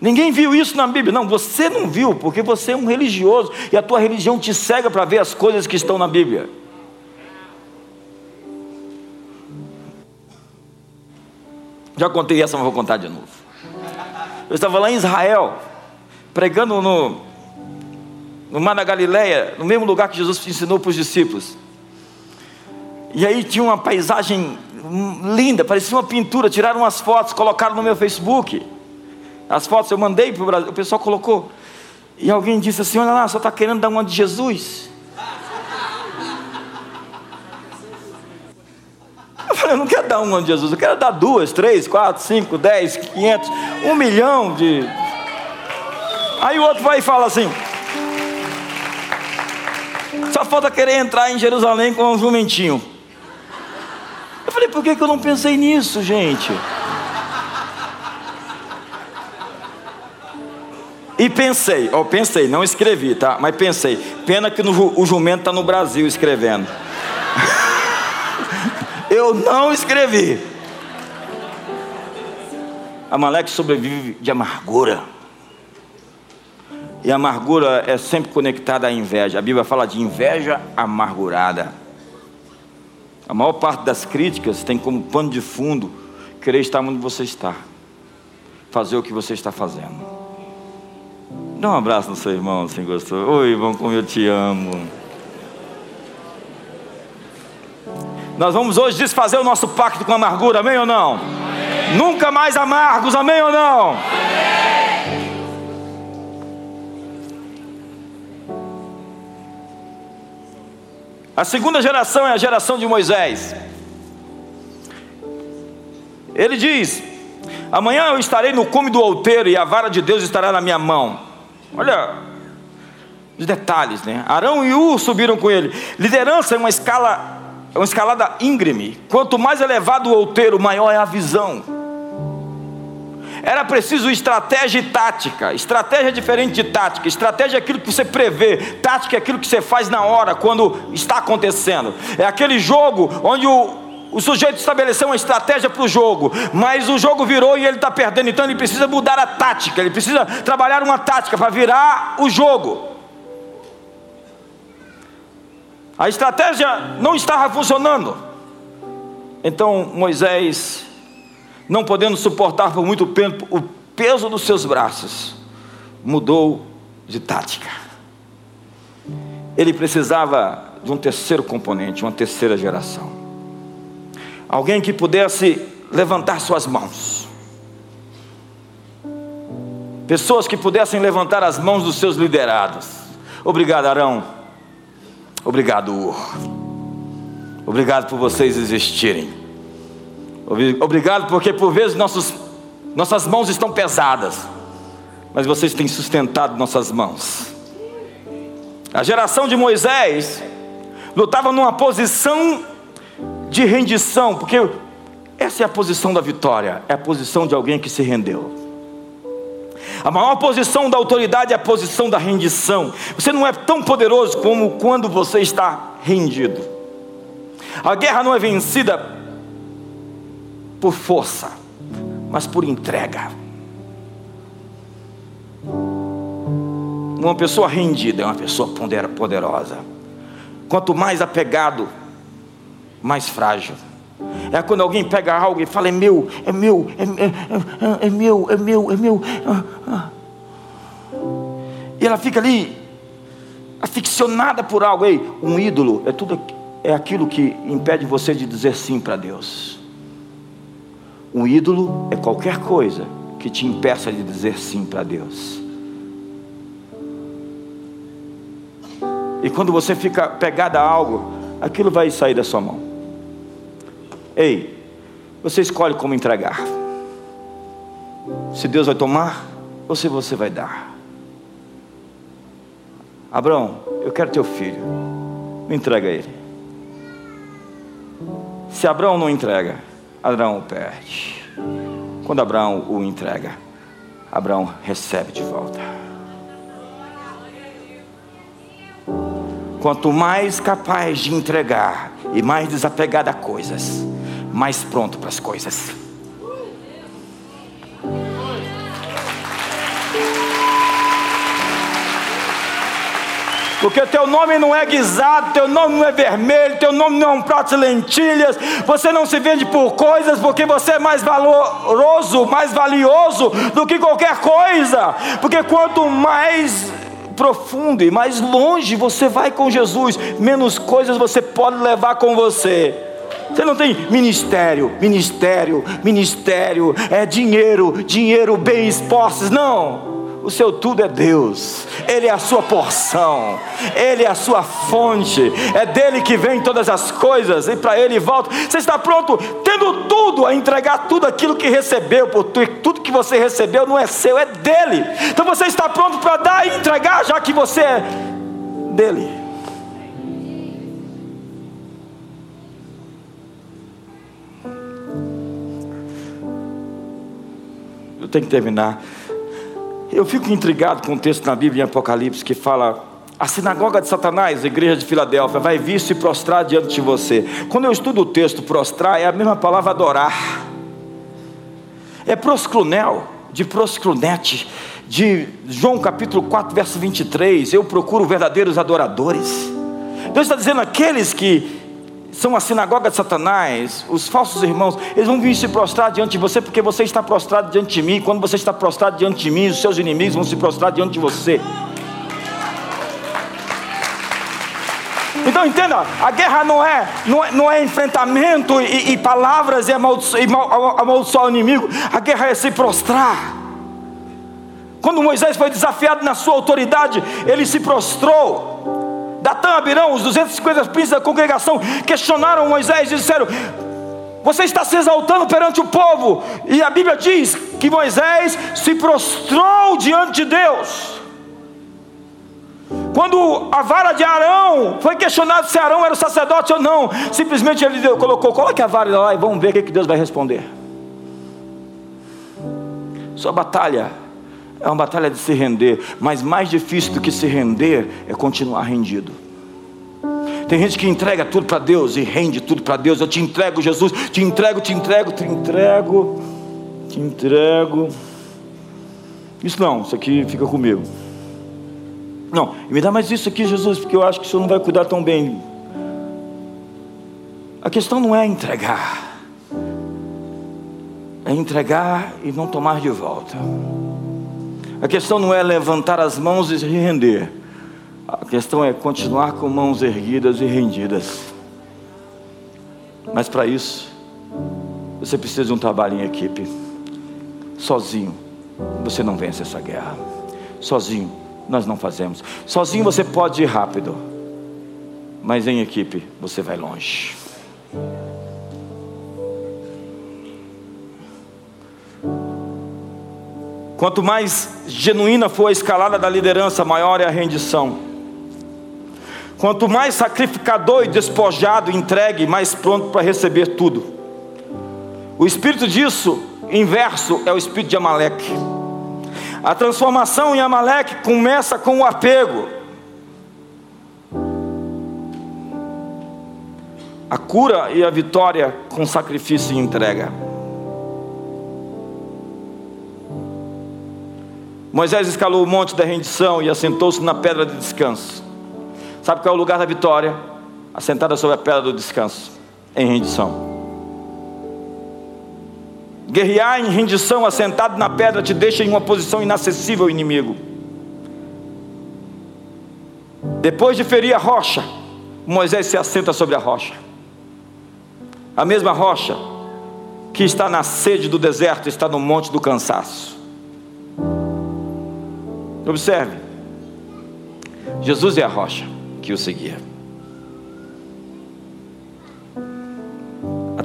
[SPEAKER 2] Ninguém viu isso na Bíblia. Não, você não viu, porque você é um religioso e a tua religião te cega para ver as coisas que estão na Bíblia. Já contei essa, mas vou contar de novo. Eu estava lá em Israel, pregando no, no Mar da Galileia, no mesmo lugar que Jesus ensinou para os discípulos. E aí tinha uma paisagem linda, parecia uma pintura. Tiraram umas fotos, colocaram no meu Facebook. As fotos eu mandei para o Brasil, o pessoal colocou. E alguém disse assim: Olha lá, só está querendo dar uma de Jesus. Eu falei: Eu não quero dar uma de Jesus, eu quero dar duas, três, quatro, cinco, dez, quinhentos, um milhão de. Aí o outro vai e fala assim: Só falta querer entrar em Jerusalém com um jumentinho. Eu falei: Por que, que eu não pensei nisso, gente? E pensei, ó, pensei, não escrevi, tá? Mas pensei, pena que no, o jumento está no Brasil escrevendo. Eu não escrevi. Amaleque sobrevive de amargura. E a amargura é sempre conectada à inveja. A Bíblia fala de inveja amargurada. A maior parte das críticas tem como pano de fundo querer estar onde você está, fazer o que você está fazendo. Dá um abraço no seu irmão, assim gostou. Oi, irmão, como eu te amo. Nós vamos hoje desfazer o nosso pacto com amargura, amém ou não? Amém. Nunca mais amargos, amém ou não? Amém. A segunda geração é a geração de Moisés. Ele diz: Amanhã eu estarei no cume do outeiro e a vara de Deus estará na minha mão. Olha os detalhes, né? Arão e U subiram com ele. Liderança é uma escala, é uma escalada íngreme. Quanto mais elevado o outeiro, maior é a visão. Era preciso estratégia e tática. Estratégia é diferente de tática. Estratégia é aquilo que você prevê. Tática é aquilo que você faz na hora, quando está acontecendo. É aquele jogo onde o, o sujeito estabeleceu uma estratégia para o jogo, mas o jogo virou e ele está perdendo, então ele precisa mudar a tática, ele precisa trabalhar uma tática para virar o jogo. A estratégia não estava funcionando. Então Moisés, não podendo suportar por muito tempo o peso dos seus braços, mudou de tática. Ele precisava de um terceiro componente, uma terceira geração. Alguém que pudesse levantar suas mãos. Pessoas que pudessem levantar as mãos dos seus liderados. Obrigado, Arão. Obrigado. Obrigado por vocês existirem. Obrigado porque por vezes nossos, nossas mãos estão pesadas, mas vocês têm sustentado nossas mãos. A geração de Moisés lutava numa posição de rendição, porque essa é a posição da vitória, é a posição de alguém que se rendeu. A maior posição da autoridade é a posição da rendição. Você não é tão poderoso como quando você está rendido. A guerra não é vencida por força, mas por entrega. Uma pessoa rendida é uma pessoa poderosa. Quanto mais apegado mais frágil. É quando alguém pega algo e fala: é meu, é meu, é, é, é, é meu, é meu, é meu. E ela fica ali, aficionada por algo. Ei, um ídolo é tudo é aquilo que impede você de dizer sim para Deus. Um ídolo é qualquer coisa que te impeça de dizer sim para Deus. E quando você fica pegado a algo, aquilo vai sair da sua mão. Ei, você escolhe como entregar. Se Deus vai tomar ou se você vai dar. Abraão, eu quero teu filho. Me entrega ele. Se Abraão não entrega, Abraão perde. Quando Abraão o entrega, Abraão recebe de volta. Quanto mais capaz de entregar e mais desapegado a coisas, mais pronto para as coisas. Porque teu nome não é guisado, teu nome não é vermelho, teu nome não é um prato de lentilhas. Você não se vende por coisas, porque você é mais valoroso, mais valioso do que qualquer coisa. Porque quanto mais profundo e mais longe você vai com Jesus, menos coisas você pode levar com você. Você não tem ministério, ministério, ministério, é dinheiro, dinheiro, bens, posses, não. O seu tudo é Deus, Ele é a sua porção, Ele é a sua fonte, é dele que vem todas as coisas e para Ele volta. Você está pronto, tendo tudo, a entregar tudo aquilo que recebeu, porque tudo que você recebeu não é seu, é dele. Então você está pronto para dar e entregar, já que você é dele. Eu tenho que terminar. Eu fico intrigado com o texto na Bíblia em Apocalipse que fala: a sinagoga de Satanás, a igreja de Filadélfia, vai vir se prostrar diante de você. Quando eu estudo o texto prostrar, é a mesma palavra adorar. É proscrunel, de proscrunete, de João capítulo 4, verso 23. Eu procuro verdadeiros adoradores. Deus está dizendo aqueles que são a sinagoga de Satanás, os falsos irmãos, eles vão vir se prostrar diante de você, porque você está prostrado diante de mim. Quando você está prostrado diante de mim, os seus inimigos vão se prostrar diante de você. Então entenda, a guerra não é, não é, não é enfrentamento e, e palavras e amaldiçoar o inimigo, a guerra é se prostrar. Quando Moisés foi desafiado na sua autoridade, ele se prostrou. Datã, Abirão, os 250 príncipes da congregação questionaram Moisés e disseram: Você está se exaltando perante o povo. E a Bíblia diz que Moisés se prostrou diante de Deus. Quando a vara de Arão foi questionado se Arão era o sacerdote ou não, simplesmente ele colocou: Coloque a vara lá e vamos ver o que Deus vai responder. Sua batalha é uma batalha de se render, mas mais difícil do que se render é continuar rendido. Tem gente que entrega tudo para Deus e rende tudo para Deus. Eu te entrego, Jesus, te entrego, te entrego, te entrego, te entrego. Isso não, isso aqui fica comigo. Não, me dá mais isso aqui, Jesus, porque eu acho que o Senhor não vai cuidar tão bem. A questão não é entregar, é entregar e não tomar de volta. A questão não é levantar as mãos e se render. A questão é continuar com mãos erguidas e rendidas. Mas para isso, você precisa de um trabalho em equipe. Sozinho, você não vence essa guerra. Sozinho, nós não fazemos. Sozinho você pode ir rápido, mas em equipe você vai longe. Quanto mais genuína for a escalada da liderança, maior é a rendição. Quanto mais sacrificador e despojado, entregue, mais pronto para receber tudo. O espírito disso, inverso, é o espírito de Amaleque. A transformação em Amaleque começa com o apego. A cura e a vitória com sacrifício e entrega. Moisés escalou o monte da rendição e assentou-se na pedra de descanso. Sabe qual é o lugar da vitória? Assentada sobre a pedra do descanso, em rendição. Guerrear em rendição, assentado na pedra, te deixa em uma posição inacessível ao inimigo. Depois de ferir a rocha, Moisés se assenta sobre a rocha. A mesma rocha que está na sede do deserto está no monte do cansaço. Observe, Jesus é a rocha que o seguia.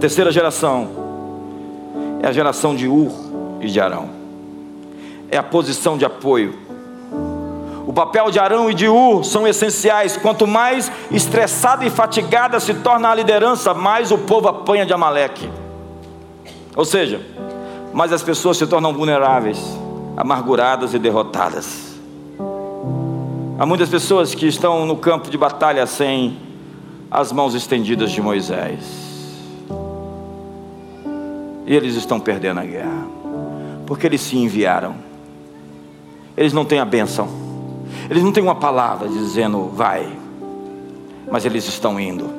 [SPEAKER 2] terceira geração é a geração de Ur e de Arão. É a posição de apoio. O papel de Arão e de Ur são essenciais. Quanto mais estressada e fatigada se torna a liderança, mais o povo apanha de Amaleque. Ou seja, mais as pessoas se tornam vulneráveis, amarguradas e derrotadas. Há muitas pessoas que estão no campo de batalha sem as mãos estendidas de Moisés. E eles estão perdendo a guerra, porque eles se enviaram. Eles não têm a bênção, eles não têm uma palavra dizendo vai, mas eles estão indo,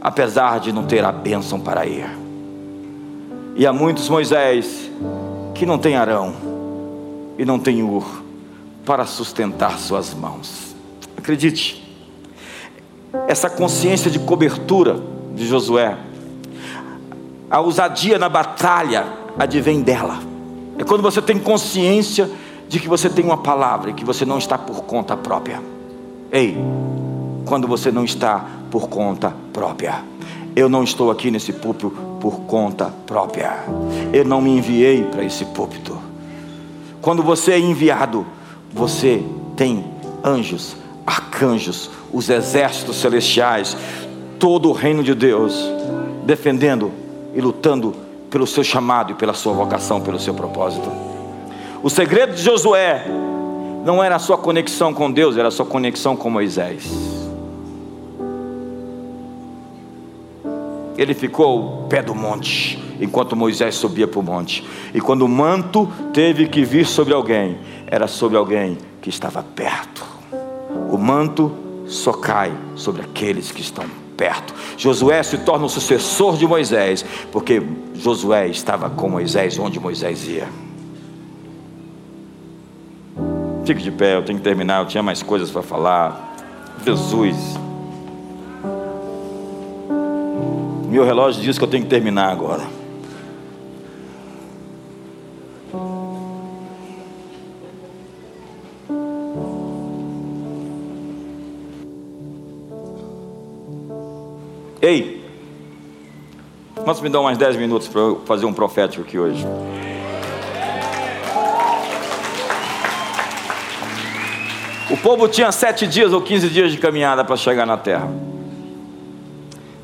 [SPEAKER 2] apesar de não ter a bênção para ir. E há muitos Moisés que não tem Arão e não tem Ur para sustentar suas mãos. Acredite, essa consciência de cobertura de Josué, a ousadia na batalha advém dela. É quando você tem consciência de que você tem uma palavra e que você não está por conta própria. Ei, quando você não está por conta própria. Eu não estou aqui nesse púlpito por conta própria. Eu não me enviei para esse púlpito. Quando você é enviado, você tem anjos, arcanjos, os exércitos celestiais, todo o reino de Deus, defendendo e lutando pelo seu chamado e pela sua vocação, pelo seu propósito. O segredo de Josué não era a sua conexão com Deus, era a sua conexão com Moisés. Ele ficou ao pé do monte, enquanto Moisés subia para o monte. E quando o manto teve que vir sobre alguém, era sobre alguém que estava perto. O manto só cai sobre aqueles que estão perto. Josué se torna o sucessor de Moisés, porque Josué estava com Moisés onde Moisés ia. Fique de pé, eu tenho que terminar, eu tinha mais coisas para falar. Jesus. Meu relógio diz que eu tenho que terminar agora. Ei, vamos me dar mais 10 minutos para eu fazer um profético aqui hoje. O povo tinha sete dias ou 15 dias de caminhada para chegar na terra.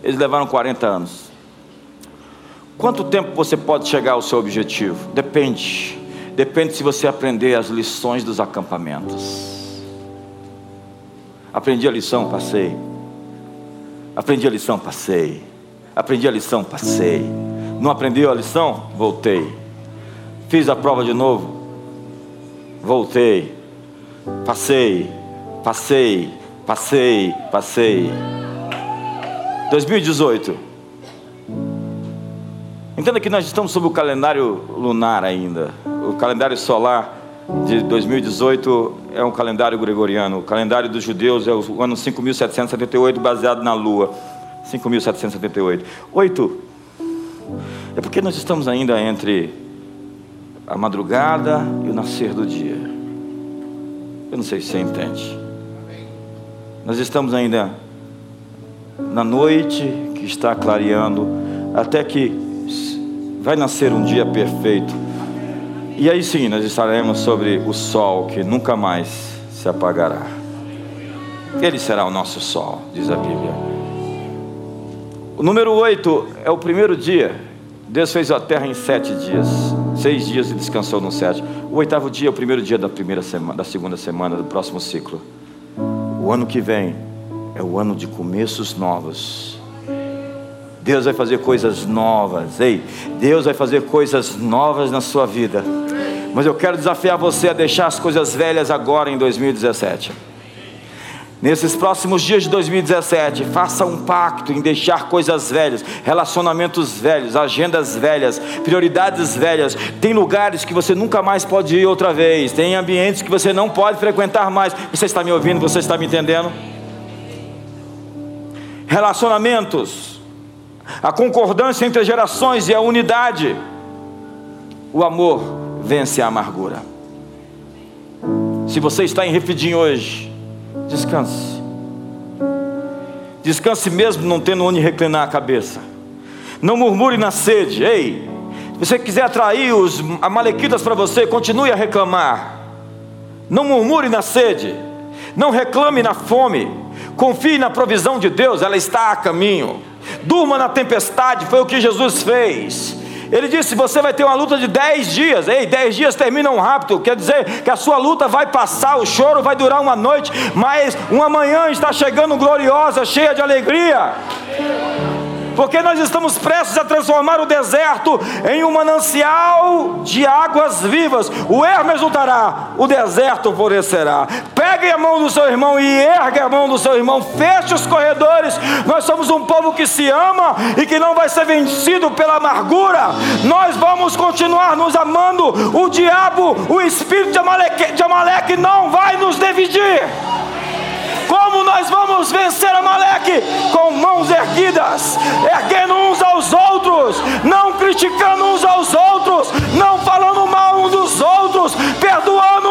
[SPEAKER 2] Eles levaram 40 anos. Quanto tempo você pode chegar ao seu objetivo? Depende. Depende se você aprender as lições dos acampamentos. Aprendi a lição, passei. Aprendi a lição, passei. Aprendi a lição, passei. Não aprendeu a lição? Voltei. Fiz a prova de novo? Voltei. Passei. Passei. Passei. Passei. 2018. Entenda que nós estamos sob o calendário lunar ainda. O calendário solar de 2018 é um calendário gregoriano. O calendário dos judeus é o ano 5778, baseado na lua. 5778. Oito. É porque nós estamos ainda entre a madrugada e o nascer do dia. Eu não sei se você entende. Nós estamos ainda na noite que está clareando, até que vai nascer um dia perfeito e aí sim, nós estaremos sobre o sol que nunca mais se apagará. Ele será o nosso sol, diz a Bíblia. O número 8 é o primeiro dia. Deus fez a terra em sete dias. Seis dias e descansou no sétimo. O oitavo dia é o primeiro dia da primeira semana, da segunda semana do próximo ciclo. O ano que vem é o ano de começos novos. Deus vai fazer coisas novas, ei, Deus vai fazer coisas novas na sua vida. Mas eu quero desafiar você a deixar as coisas velhas agora em 2017. Nesses próximos dias de 2017, faça um pacto em deixar coisas velhas, relacionamentos velhos, agendas velhas, prioridades velhas. Tem lugares que você nunca mais pode ir outra vez, tem ambientes que você não pode frequentar mais. Você está me ouvindo? Você está me entendendo? Relacionamentos, a concordância entre gerações e a unidade, o amor vence a amargura. Se você está em refidim hoje, descanse. Descanse mesmo não tendo onde reclinar a cabeça. Não murmure na sede. Ei, se você quiser atrair os amalequitas para você, continue a reclamar. Não murmure na sede. Não reclame na fome. Confie na provisão de Deus, ela está a caminho. Durma na tempestade, foi o que Jesus fez. Ele disse: Você vai ter uma luta de 10 dias. Ei, 10 dias terminam rápido. Quer dizer que a sua luta vai passar, o choro vai durar uma noite, mas uma manhã está chegando gloriosa, cheia de alegria porque nós estamos prestes a transformar o deserto em um manancial de águas vivas. O ermo exultará, o deserto florescerá. Pegue a mão do seu irmão e ergue a mão do seu irmão, feche os corredores. Nós somos um povo que se ama e que não vai ser vencido pela amargura. Nós vamos continuar nos amando. O diabo, o espírito de Amaleque, de Amaleque não vai nos dividir. Como nós vamos vencer Amaleque? Com mãos erguidas, erguendo uns aos outros, não criticando uns aos outros, não falando mal uns dos outros, perdoando